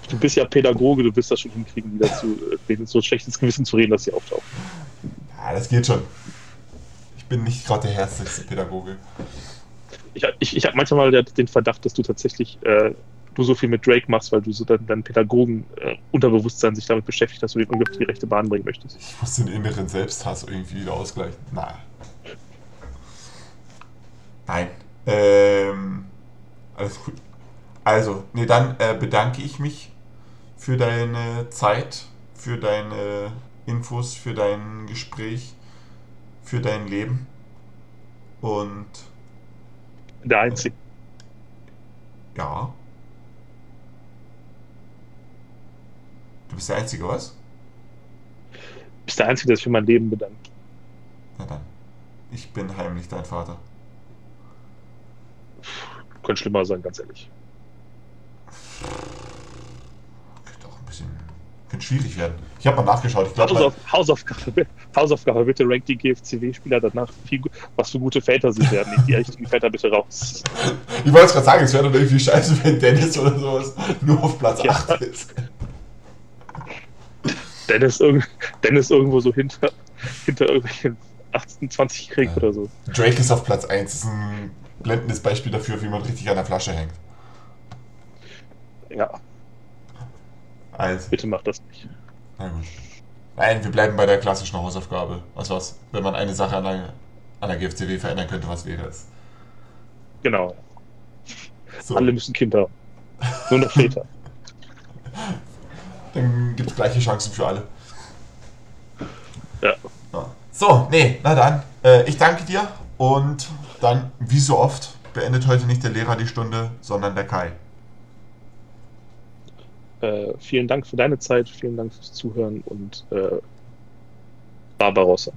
Speaker 12: Du bist ja Pädagoge, du wirst das schon hinkriegen, wieder zu äh, denen so ein schlechtes Gewissen zu reden, dass sie auftauchen.
Speaker 11: Ja, das geht schon. Ich bin nicht gerade der herzlichste Pädagoge.
Speaker 12: Ich, ich, ich habe manchmal den Verdacht, dass du tatsächlich äh, du so viel mit Drake machst, weil du so dein, dein Pädagogen äh, Unterbewusstsein sich damit beschäftigt, dass du ihn irgendwie auf die rechte Bahn bringen möchtest.
Speaker 11: Ich muss den inneren Selbsthass irgendwie wieder ausgleichen. Nein. Nein. Ähm, alles gut. Also, nee, dann äh, bedanke ich mich für deine Zeit, für deine Infos, für dein Gespräch, für dein Leben. Und
Speaker 12: Der Einzige.
Speaker 11: ja. Du bist der Einzige, was?
Speaker 12: Du bist der Einzige, der sich für mein Leben bedankt.
Speaker 11: Na dann. Ich bin heimlich dein Vater.
Speaker 12: Könnte schlimmer sein, ganz ehrlich.
Speaker 11: Könnte auch ein bisschen könnte schwierig werden. Ich habe mal nachgeschaut. Ich glaube,
Speaker 12: Hausauf, Hausaufgabe, Hausaufgabe, bitte rank die GFCW-Spieler danach, gu- was für gute Väter sie werden. Die richtigen Väter bitte raus.
Speaker 11: ich wollte es gerade sagen, es wäre doch irgendwie scheiße, wenn Dennis oder sowas nur auf Platz
Speaker 12: Ja.
Speaker 11: 8 ist.
Speaker 12: Dennis, irg Dennis irgendwo so hinter, hinter irgendwelchen 18, 20 kriegt
Speaker 11: Ja.
Speaker 12: oder so.
Speaker 11: Drake ist auf Platz 1. Das ist ein blendendes Beispiel dafür, wie man richtig an der Flasche hängt.
Speaker 12: Ja,
Speaker 11: Also,
Speaker 12: bitte mach das nicht.
Speaker 11: na gut. Nein, wir bleiben bei der klassischen Hausaufgabe. Was war's? Wenn man eine Sache an einer, an der GFCW verändern könnte, was wäre es?
Speaker 12: Genau.
Speaker 11: So.
Speaker 12: Alle müssen Kinder haben. Nur noch Väter.
Speaker 11: Dann gibt es gleiche Chancen für alle. Ja. So, nee, na dann. Äh, ich danke dir und dann, wie so oft, beendet heute nicht der Lehrer die Stunde, sondern der Kai.
Speaker 12: Äh, vielen Dank für deine Zeit, vielen Dank fürs Zuhören und äh, Barbarossa.